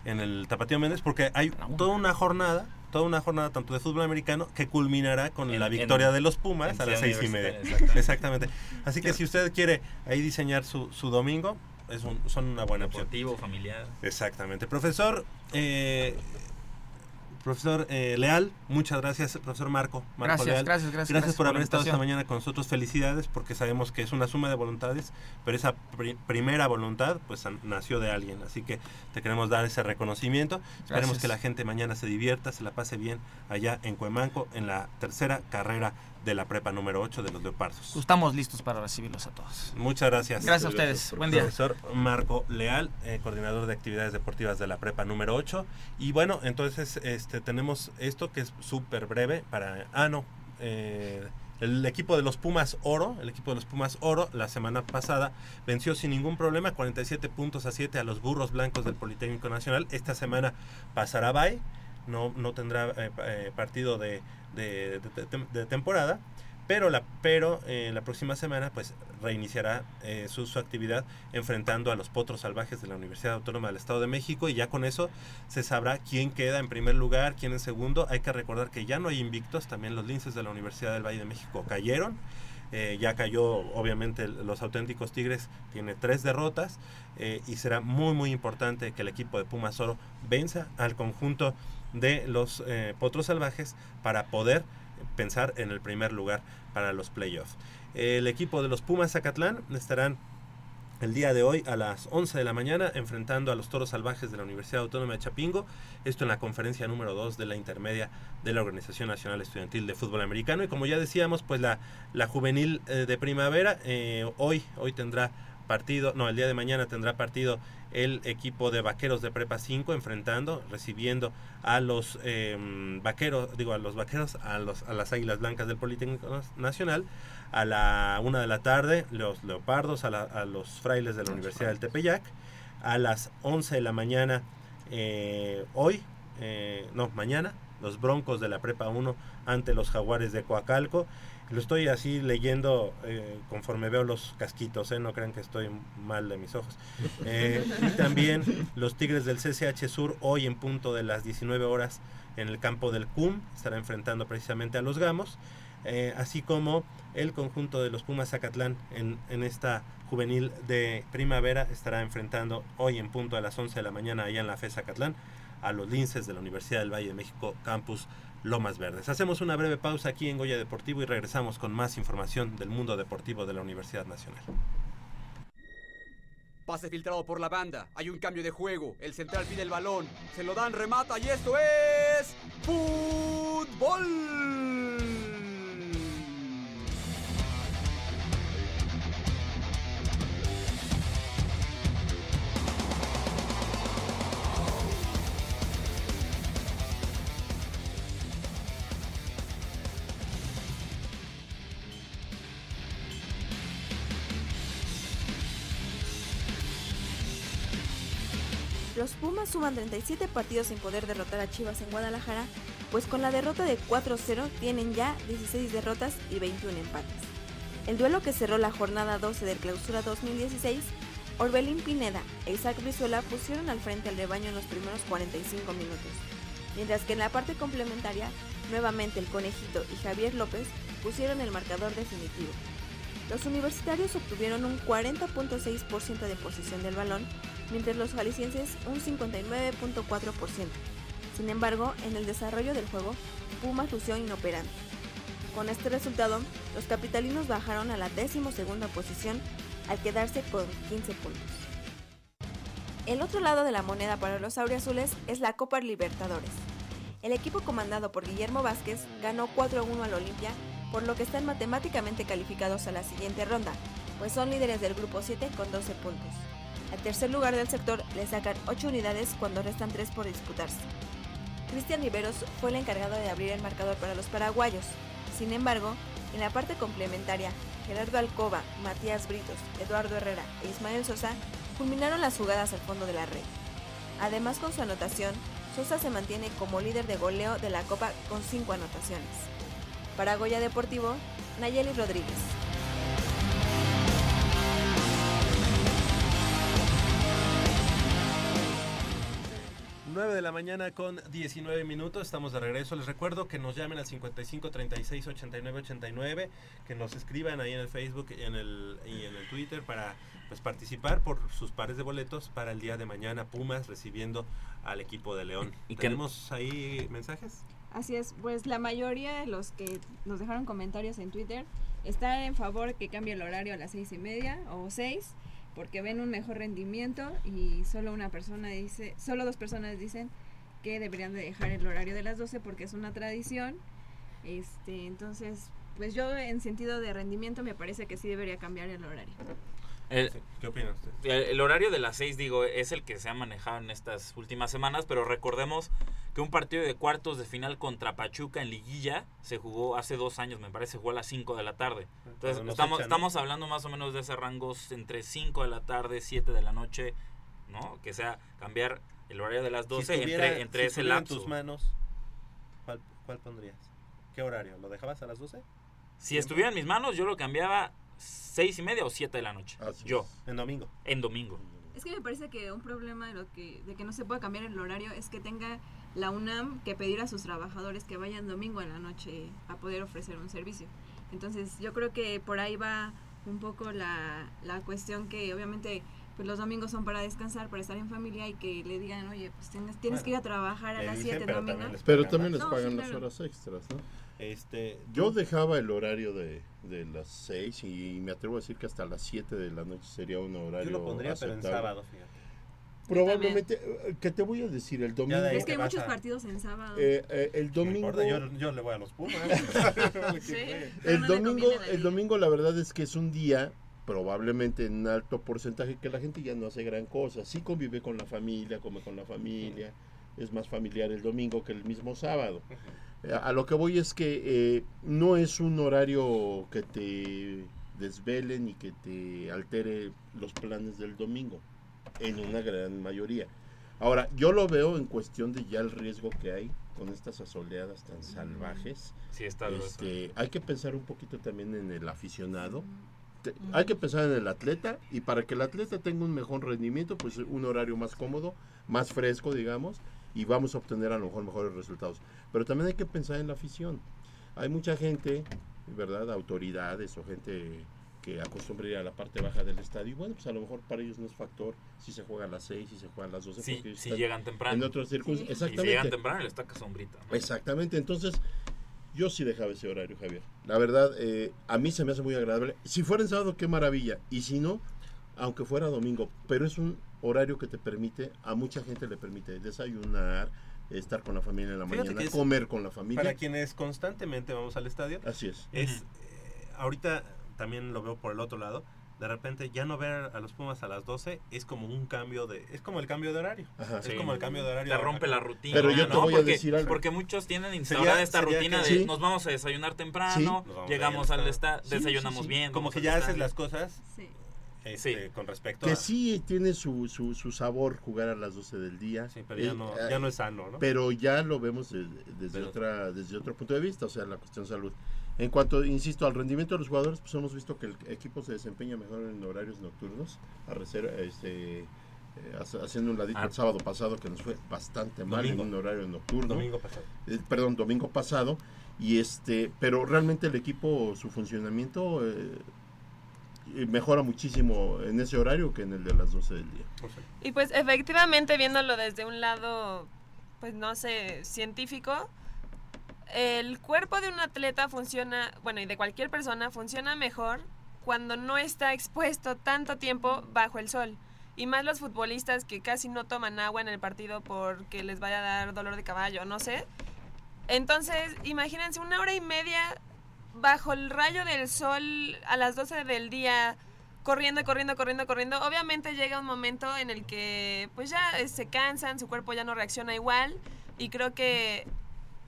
en el Tapatío Méndez porque hay toda una jornada, toda una jornada tanto de fútbol americano que culminará con En- la en- victoria de los Pumas a las seis y media. Exactamente. Así que si usted quiere ahí diseñar su, su domingo, es un- son una buena opción. Deportivo, familiar. Exactamente. Profesor, eh, profesor eh, Leal, muchas gracias, profesor Marco. Marco Gracias, Leal. gracias, gracias, gracias por haber estado esta mañana con nosotros. Felicidades porque sabemos que es una suma de voluntades, pero esa pri- primera voluntad pues nació de alguien. Así que te queremos dar ese reconocimiento. Esperemos que la gente mañana se divierta, se la pase bien allá en Cuemanco en la tercera carrera de la prepa número 8 de los Leopardos. Estamos listos para recibirlos a todos. Muchas gracias. Gracias a ustedes. Buen día. Profesor Marco Leal, eh, coordinador de actividades deportivas de la prepa número 8. Y bueno, entonces este tenemos esto que es súper breve para... Ah, no. eh, el equipo de los Pumas Oro, el equipo de los Pumas Oro, la semana pasada venció sin ningún problema 47 puntos a 7 a los Burros Blancos del Politécnico Nacional. Esta semana pasará bye, no, no tendrá eh, pa- eh, partido de, de- temporada, pero la, pero eh, la próxima semana pues reiniciará eh, su, su actividad enfrentando a los Potros Salvajes de la Universidad Autónoma del Estado de México y ya con eso se sabrá quién queda en primer lugar, quién en segundo. Hay que recordar que ya no hay invictos, también los linces de la Universidad del Valle de México cayeron. Eh, ya cayó, obviamente, los auténticos Tigres tiene tres derrotas eh, y será muy, muy importante que el equipo de Pumas Oro venza al conjunto de los eh, Potros Salvajes para poder pensar en el primer lugar para los playoffs. El equipo de los Pumas Zacatlán estarán el día de hoy a las 11 de la mañana enfrentando a los Toros Salvajes de la Universidad Autónoma de Chapingo, esto en la conferencia número 2 de la intermedia de la Organización Nacional Estudiantil de Fútbol Americano. Y como ya decíamos, pues la, la juvenil eh, de primavera eh, hoy, hoy tendrá partido, no, el día de mañana tendrá partido el equipo de vaqueros de Prepa 5 enfrentando, recibiendo a los eh, vaqueros, digo a los vaqueros, a, los, a las Águilas Blancas del Politécnico Nacional a la una de la tarde los leopardos a, la, a los frailes de la Universidad del Tepeyac a las 11 de la mañana eh, hoy eh, no mañana los broncos de la prepa 1 ante los jaguares de Coacalco lo estoy así leyendo eh, conforme veo los casquitos, ¿eh? no crean que estoy mal de mis ojos. Y también los Tigres del CCH Sur hoy en punto de las 19 horas en el campo del CUM estará enfrentando precisamente a los Gamos. Eh, así como el conjunto de los Pumas Zacatlán en, en, esta juvenil de primavera estará enfrentando hoy en punto a las 11 de la mañana allá en la FE Zacatlán a los linces de la Universidad del Valle de México Campus Lomas Verdes. Hacemos una breve pausa aquí en Goya Deportivo y regresamos con más información del mundo deportivo de la Universidad Nacional. Pase filtrado por la banda. Hay un cambio de juego. El central pide el balón. Se lo dan, remata y esto es. ¡Fútbol! Los Pumas suman 37 partidos sin poder derrotar a Chivas en Guadalajara, pues con la derrota de 4-0 tienen ya 16 derrotas y 21 empates. El duelo que cerró la jornada 12 del Clausura 2016, Orbelín Pineda e Isaac Brizuela pusieron al frente al rebaño en los primeros 45 minutos, mientras que en la parte complementaria, nuevamente el Conejito y Javier López pusieron el marcador definitivo. Los universitarios obtuvieron un 40.6% de posición del balón, mientras los jaliscienses un 59.4%. Sin embargo, en el desarrollo del juego, Pumas lució inoperante. Con este resultado, los capitalinos bajaron a la decimosegunda posición al quedarse con 15 puntos. El otro lado de la moneda para los auriazules es la Copa Libertadores. El equipo comandado por Guillermo Vázquez ganó 4-1 al Olimpia, por lo que están matemáticamente calificados a la siguiente ronda, pues son líderes del grupo 7 con 12 puntos. Al tercer lugar del sector le sacan 8 unidades cuando restan 3 por disputarse. Cristian Riveros fue el encargado de abrir el marcador para los paraguayos. Sin embargo, en la parte complementaria, Gerardo Alcoba, Matías Britos, Eduardo Herrera e Ismael Sosa culminaron las jugadas al fondo de la red. Además, con su anotación, Sosa se mantiene como líder de goleo de la Copa con 5 anotaciones. Para Goya Deportivo, Nayeli Rodríguez. 9 de la mañana con 19 minutos, estamos de regreso. Les recuerdo que nos llamen al 55 36 89 89, que nos escriban ahí en el Facebook y en el, y en el Twitter para pues, participar por sus pares de boletos para el día de mañana. Pumas recibiendo al equipo de León. ¿Y que- ¿Tenemos ahí mensajes? Así es, pues la mayoría de los que nos dejaron comentarios en Twitter están en favor que cambie el horario a las seis y media o seis porque ven un mejor rendimiento y solo una persona dice, solo dos personas dicen que deberían de dejar el horario de las 12 porque es una tradición. Este, entonces, pues yo en sentido de rendimiento me parece que sí debería cambiar el horario. El, ¿Qué opina usted? el, el horario de las 6, digo, es el que se ha manejado en estas últimas semanas, pero recordemos que un partido de cuartos de final contra Pachuca en Liguilla se jugó hace dos años, me parece, jugó a las 5 de la tarde. Entonces, estamos, estamos hablando más o menos de ese rangos entre 5 de la tarde, 7 de la noche, ¿no? Que sea cambiar el horario de las 12 si estuviera- entre, entre si ese estuviera lapso. en tus manos, ¿cuál, ¿cuál pondrías? ¿Qué horario? ¿Lo dejabas a las 12? Si estuviera en mis manos, yo lo cambiaba 6 y media o 7 de la noche. yo. En domingo. En domingo. Es que me parece que un problema de lo que de que no se pueda cambiar el horario es que tenga la UNAM que pedir a sus trabajadores que vayan domingo en la noche a poder ofrecer un servicio. Entonces, yo creo que por ahí va un poco la, la cuestión que obviamente pues los domingos son para descansar, para estar en familia y que le digan, oye, pues tienes, tienes Bueno, que ir a trabajar a las dicen, 7 pero domingo. también les Pero también les No, pagan sí, las claro. horas extras, ¿no? Este, Yo dejaba el horario de, de las 6 y me atrevo a decir que hasta las 7 de la noche sería un horario Yo lo pondría, pero en aceptable. sábado, fíjate. Probablemente, eh, que te voy a decir, el domingo... Es que hay muchos partidos en sábado. Eh, eh, el domingo... importa, yo, yo le voy a los Pumas. Sí. El no domingo, el domingo la verdad es que es un día probablemente en alto porcentaje que la gente ya no hace gran cosa. Sí convive con la familia, come con la familia, es más familiar el domingo que el mismo sábado. Eh, A lo que voy es que eh, no es un horario que te desvele ni que te altere los planes del domingo, en una gran mayoría. Ahora, yo lo veo en cuestión de ya el riesgo que hay con estas asoleadas tan salvajes. Sí, está. Este, hay que pensar un poquito también en el aficionado. Te- Hay que pensar en el atleta y para que el atleta tenga un mejor rendimiento, pues un horario más cómodo, más fresco, digamos, y vamos a obtener a lo mejor mejores resultados. Pero también hay que pensar en la afición. Hay mucha gente, ¿verdad? Autoridades o gente que acostumbra ir a la parte baja del estadio. Y bueno, pues a lo mejor para ellos no es factor si se juega a las 6, si se juega a las 12. Sí, si llegan temprano. En otras circunstancias. Y si Exactamente. llegan temprano, les toca sombrita. Exactamente, entonces yo sí dejaba ese horario, Javier. La verdad, eh, a mí se me hace muy agradable. Si fuera en sábado, qué maravilla. Y si no, aunque fuera domingo, pero es un horario que te permite, a mucha gente le permite desayunar, estar con la familia en la Fíjate mañana, es- comer con la familia. Para quienes constantemente vamos al estadio, Así es. es eh, ahorita también lo veo por el otro lado. De repente ya no ver a los Pumas a las 12 es como un cambio de es como el cambio de horario. Ajá. Es Sí. como el cambio de horario. Te rompe la rutina. Pero yo te ¿no? voy a porque, decir algo. Porque muchos tienen instaurada esta sería rutina que- de Sí. nos vamos a desayunar temprano, Sí. Llegamos al al esta, Sí, desayunamos sí, sí. bien. Como que ya haces estadio. las cosas Sí. este, con respecto Que a sí tiene su, su, su sabor jugar a las 12 del día. Sí, pero ya Eh, no, eh, ya no es sano, ¿no? Pero ya lo vemos de- desde, Pero- otra, desde otro punto de vista, o sea, la cuestión salud. En cuanto, insisto, al rendimiento de los jugadores, pues hemos visto que el equipo se desempeña mejor en horarios nocturnos, a reser- este, eh, haciendo un ladito Ah. el sábado pasado que nos fue bastante mal Domingo. en un horario nocturno. Domingo pasado. Eh, perdón, domingo pasado. Y este, pero realmente el equipo, su funcionamiento eh, mejora muchísimo en ese horario que en el de las 12 del día. Y pues efectivamente viéndolo desde un lado, pues no sé, científico, el cuerpo de un atleta funciona, bueno, y de cualquier persona funciona mejor cuando no está expuesto tanto tiempo bajo el sol. Y más los futbolistas que casi no toman agua en el partido porque les vaya a dar dolor de caballo, no sé. Entonces, imagínense una hora y media bajo el rayo del sol a las 12 del día, corriendo, corriendo, corriendo, corriendo. Obviamente llega un momento en el que pues ya eh, se cansan, su cuerpo ya no reacciona igual y creo que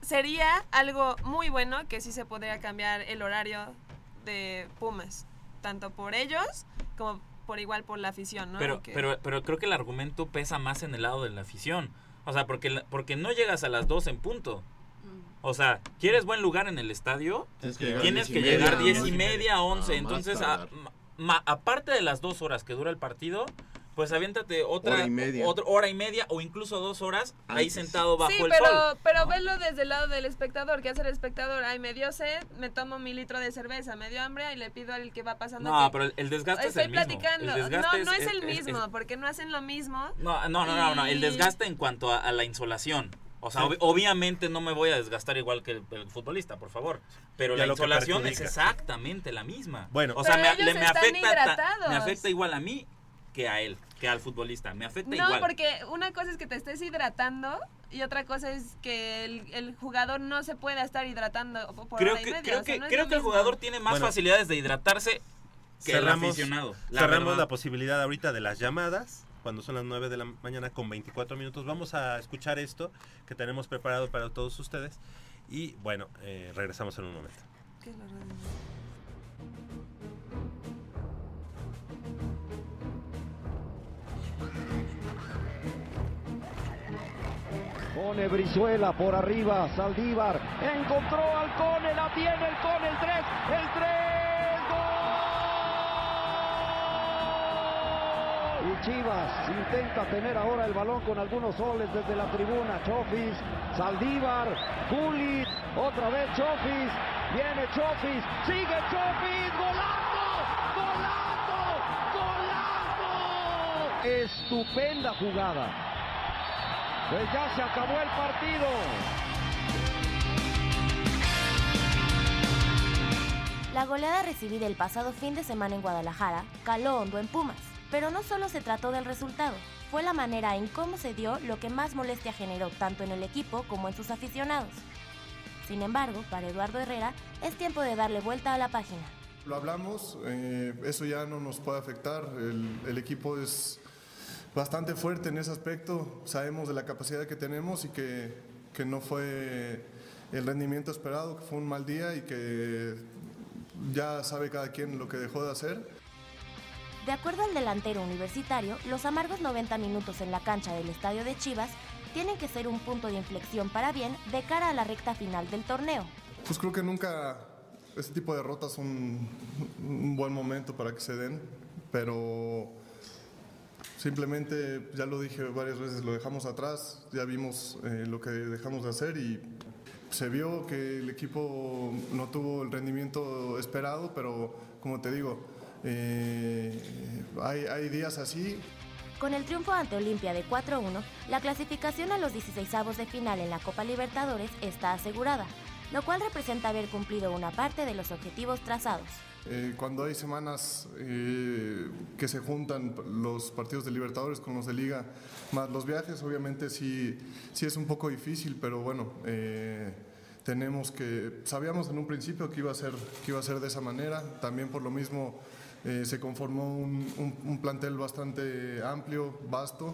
sería algo muy bueno que sí se podría cambiar el horario de Pumas, tanto por ellos como por igual por la afición, ¿no? Pero, Que- pero, pero creo que el argumento pesa más en el lado de la afición. O sea, porque, porque no llegas a las 2 en punto. O sea, ¿quieres buen lugar en el estadio? Tienes que llegar Tienes diez y que media, llegar ¿no? 10 y media, Ah, 11. más Entonces, a- ma- aparte de las dos horas que dura el partido, pues aviéntate otra Hora y media. otra hora y media o incluso dos horas ahí Antes. sentado bajo sí, el pero, sol. pero velo desde el lado del espectador. ¿Qué hace el espectador? Ay, me dio sed, me tomo mi litro de cerveza, me dio hambre y le pido al que va pasando. No, que- pero el- desgaste es el mismo. El no, no es- es, el es- es- mismo, porque no hacen lo mismo. No, no, no, no, no, el desgaste en cuanto a, a la insolación. O sea, Sí. ob- obviamente no me voy a desgastar igual que el, el futbolista, por favor. Pero la insolación es exactamente la misma. Bueno. o sea, Pero me, ellos le- me están afecta ta- hidratados. me afecta igual a mí que a él, que al futbolista. Me afecta No, igual. porque una cosa es que te estés hidratando y otra cosa es que el, el jugador no se pueda estar hidratando por creo hora y que, media, creo o sea, que, no es creo que el jugador tiene más Bueno. facilidades de hidratarse que el aficionado. La cerramos verdad. la posibilidad ahorita de las llamadas. Cuando son las 9 de la mañana con 24 minutos. Vamos a escuchar esto que tenemos preparado para todos ustedes. Y bueno, eh, regresamos en un momento. ¿Qué es la radio? Pone Brizuela por arriba, Saldívar. Encontró al Cone, la tiene el Cone, el 3, el 3, Y Chivas intenta tener ahora el balón con algunos soles desde la tribuna. Chofis, Saldívar, Gullit, otra vez Chofis, viene Chofis, sigue Chofis, golazo, golazo, golazo. Estupenda jugada. Pues ya se acabó el partido. La goleada recibida el pasado fin de semana en Guadalajara caló hondo en Pumas, pero no solo se trató del resultado, fue la manera en cómo se dio lo que más molestia generó tanto en el equipo como en sus aficionados. Sin embargo, para Eduardo Herrera es tiempo de darle vuelta a la página. Lo hablamos, eh, eso ya no nos puede afectar, el, el equipo es bastante fuerte en ese aspecto, sabemos de la capacidad que tenemos y que, que no fue el rendimiento esperado, que fue un mal día y que ya sabe cada quien lo que dejó de hacer. De acuerdo al delantero universitario, los amargos 90 minutos en la cancha del estadio de Chivas tienen que ser un punto de inflexión para bien de cara a la recta final del torneo. Pues creo que nunca este tipo de derrotas son un buen momento para que se den, pero simplemente, ya lo dije varias veces, lo dejamos atrás, ya vimos eh, lo que dejamos de hacer y se vio que el equipo no tuvo el rendimiento esperado, pero como te digo, eh, hay, hay días así. Con el triunfo ante Olimpia de 4-1, la clasificación a los 16avos de final en la Copa Libertadores está asegurada, lo cual representa haber cumplido una parte de los objetivos trazados. Eh, cuando hay semanas eh, que se juntan los partidos de Libertadores con los de Liga, más los viajes, obviamente sí, sí es un poco difícil, pero bueno, eh, tenemos que, sabíamos en un principio que iba a ser, que iba a ser de esa manera, también por lo mismo eh, se conformó un, un- un plantel bastante amplio, vasto.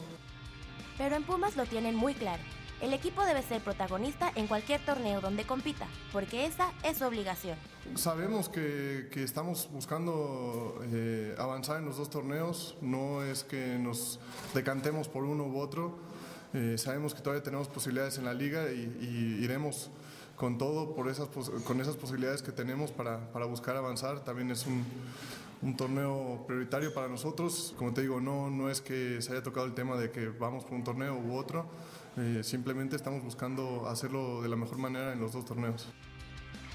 Pero en Pumas lo tienen muy claro. El equipo debe ser protagonista en cualquier torneo donde compita, porque esa es su obligación. Sabemos que, que estamos buscando eh, avanzar en los dos torneos, no es que nos decantemos por uno u otro, Eh, sabemos que todavía tenemos posibilidades en la liga y, y iremos con todo por esas, con esas posibilidades que tenemos para, para buscar avanzar. También es un, un torneo prioritario para nosotros. Como te digo, no, no es que se haya tocado el tema de que vamos por un torneo u otro, eh, simplemente estamos buscando hacerlo de la mejor manera en los dos torneos.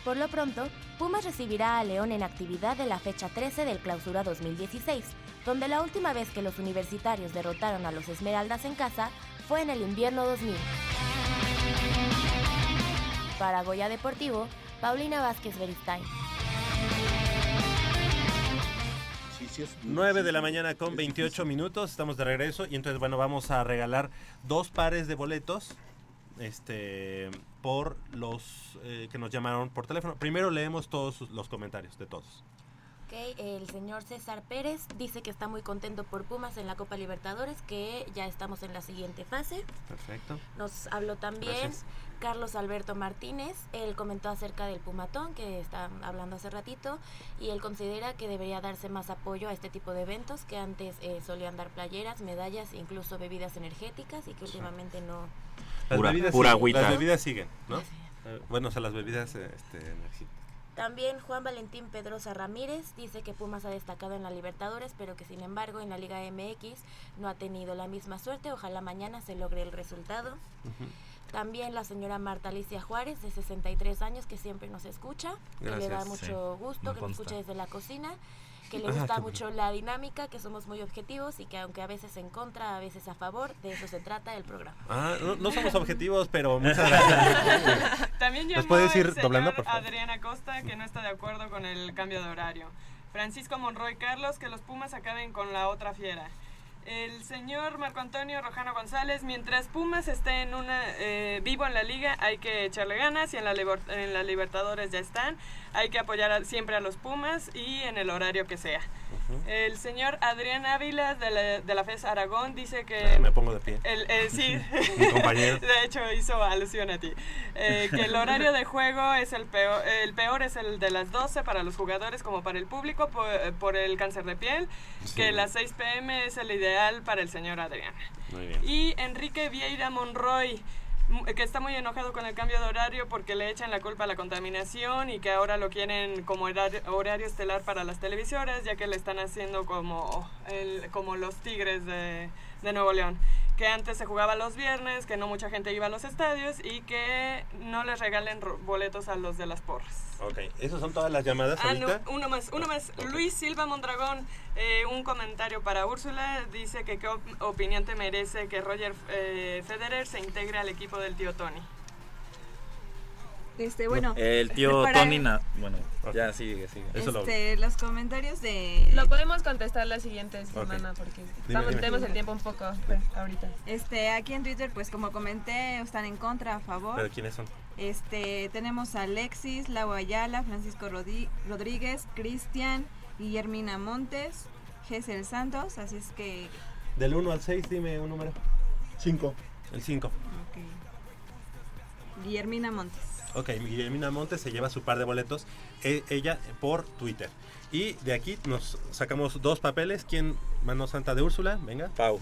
Por lo pronto, Pumas recibirá a León en actividad de la fecha 13 del Clausura 2016, donde la última vez que los universitarios derrotaron a los Esmeraldas en casa fue en el invierno 2000. Para Goya Deportivo, Paulina Vázquez Beristain. 9 de la mañana con 28 minutos, estamos de regreso y entonces bueno, vamos a regalar dos pares de boletos este por los eh, que nos llamaron por teléfono. Primero leemos todos los comentarios de todos. Ok, el señor César Pérez dice que está muy contento por Pumas en la Copa Libertadores, que ya estamos en la siguiente fase. Perfecto. Nos habló también Gracias. Carlos Alberto Martínez. Él comentó acerca del Pumatón, que está hablando hace ratito, y él considera que debería darse más apoyo a este tipo de eventos, que antes eh, solían dar playeras, medallas, incluso bebidas energéticas, y que últimamente no... Las Pura- bebidas pura siguen, agüita. Las bebidas siguen, ¿no? Eh, bueno, o sea, las bebidas este, energéticas. También Juan Valentín Pedrosa Ramírez dice que Pumas ha destacado en la Libertadores, pero que sin embargo en la Liga MX no ha tenido la misma suerte. Ojalá mañana se logre el resultado. También la señora Marta Alicia Juárez, de 63 años, que siempre nos escucha, que le da mucho Sí, gusto, que nos escucha desde la cocina, que le Ah, gusta qué mucho la dinámica, que somos muy objetivos y que aunque a veces en contra, a veces a favor, de eso se trata el programa. Ah, no, no somos objetivos, pero muchas gracias. También ¿Nos llamó puedes ir el señor doblando, por favor? Adriana Costa que no está de acuerdo con el cambio de horario. Francisco Monroy Carlos que los Pumas acaben con la otra fiera. El señor Marco Antonio Rojano González, mientras Pumas esté en una eh, vivo en la liga, hay que echarle ganas y en la, en la Libertadores ya están. Hay que apoyar a- siempre a los Pumas y en el horario que sea. El señor Adrián Ávila de la, de la FES Aragón dice que... Me pongo de pie. El, eh, sí, Mi compañero. de hecho hizo alusión a ti. Eh, que el horario de juego es el peor, el peor es el de las 12 para los jugadores como para el público por, por el cáncer de piel, Sí. que las 6 pm es el ideal para el señor Adrián. Muy bien. Y Enrique Vieira Monroy, que está muy enojado con el cambio de horario porque le echan la culpa a la contaminación y que ahora lo quieren como horario, estelar para las televisoras, ya que le están haciendo como, el, como los Tigres de, de Nuevo León. Que antes se jugaba los viernes, que no mucha gente iba a los estadios y que no les regalen boletos a los de las porras. Ok, esas son todas las llamadas Ah, no, uno más, uno más. Luis Silva Mondragón, eh, un comentario para Úrsula, dice que qué op- opinión te merece que Roger eh, Federer se integre al equipo del tío Tony. Este, bueno. El tío para- Tony, na- bueno, ya sigue, sigue. Este, los comentarios de... Lo podemos contestar la siguiente semana porque estamos, dime. tenemos el tiempo un poco pues, ahorita. Este, aquí en Twitter, pues como comenté, están en contra, a favor. ¿Pero quiénes son? Este, tenemos a Alexis, Lau Ayala, Francisco Rodi- Rodríguez, Cristian, Guillermina Montes, Gesel Santos, así es que Del 1 al 6, dime un número. 5. El 5. Guillermina Montes. Ok, Guillermina Montes se lleva su par de boletos, e- ella por Twitter. Y de aquí nos sacamos dos papeles. ¿Quién? Mano Santa de Úrsula, venga. Pau.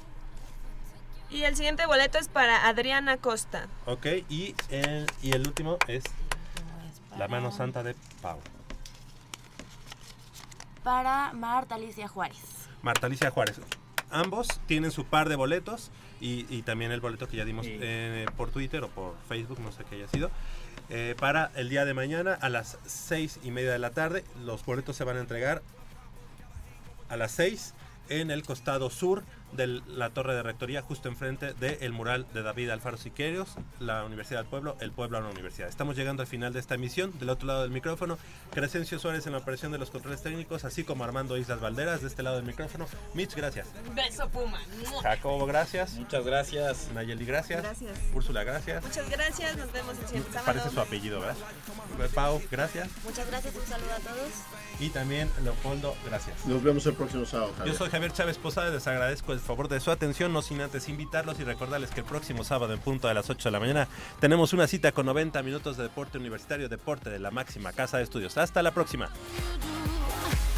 Y el siguiente boleto es para Adriana Costa. Ok, y el, y el último es la mano santa de Pau. Para Marta Alicia Juárez. Marta Alicia Juárez. Ambos tienen su par de boletos y, y también el boleto que ya dimos eh, por Twitter o por Facebook, no sé qué haya sido. Eh, para el día de mañana a las seis y media de la tarde. Los boletos se van a entregar a las 6 en el costado sur de la torre de rectoría, justo enfrente del mural de David Alfaro Siqueiros, la Universidad del Pueblo, el pueblo a la universidad. Estamos llegando al final de esta emisión. Del otro lado del micrófono, Crescencio Suárez en la operación de los controles técnicos, así como Armando Islas Valderas de este lado del micrófono. Mitch, gracias. Beso Puma. Jacobo, gracias. Muchas gracias. Nayeli, gracias. Gracias. Úrsula, gracias. Muchas gracias, nos vemos el siguiente sábado. Parece su apellido, ¿verdad? Pau, gracias. Muchas gracias, un saludo a todos. Y también Leopoldo, gracias. Nos vemos el próximo sábado, Javier. Yo soy Javier Chávez Posada, les agradezco el favor de su atención, no sin antes invitarlos y recordarles que el próximo sábado en punto de las 8 de la mañana tenemos una cita con 90 minutos de deporte universitario, deporte de la máxima casa de estudios. Hasta la próxima. You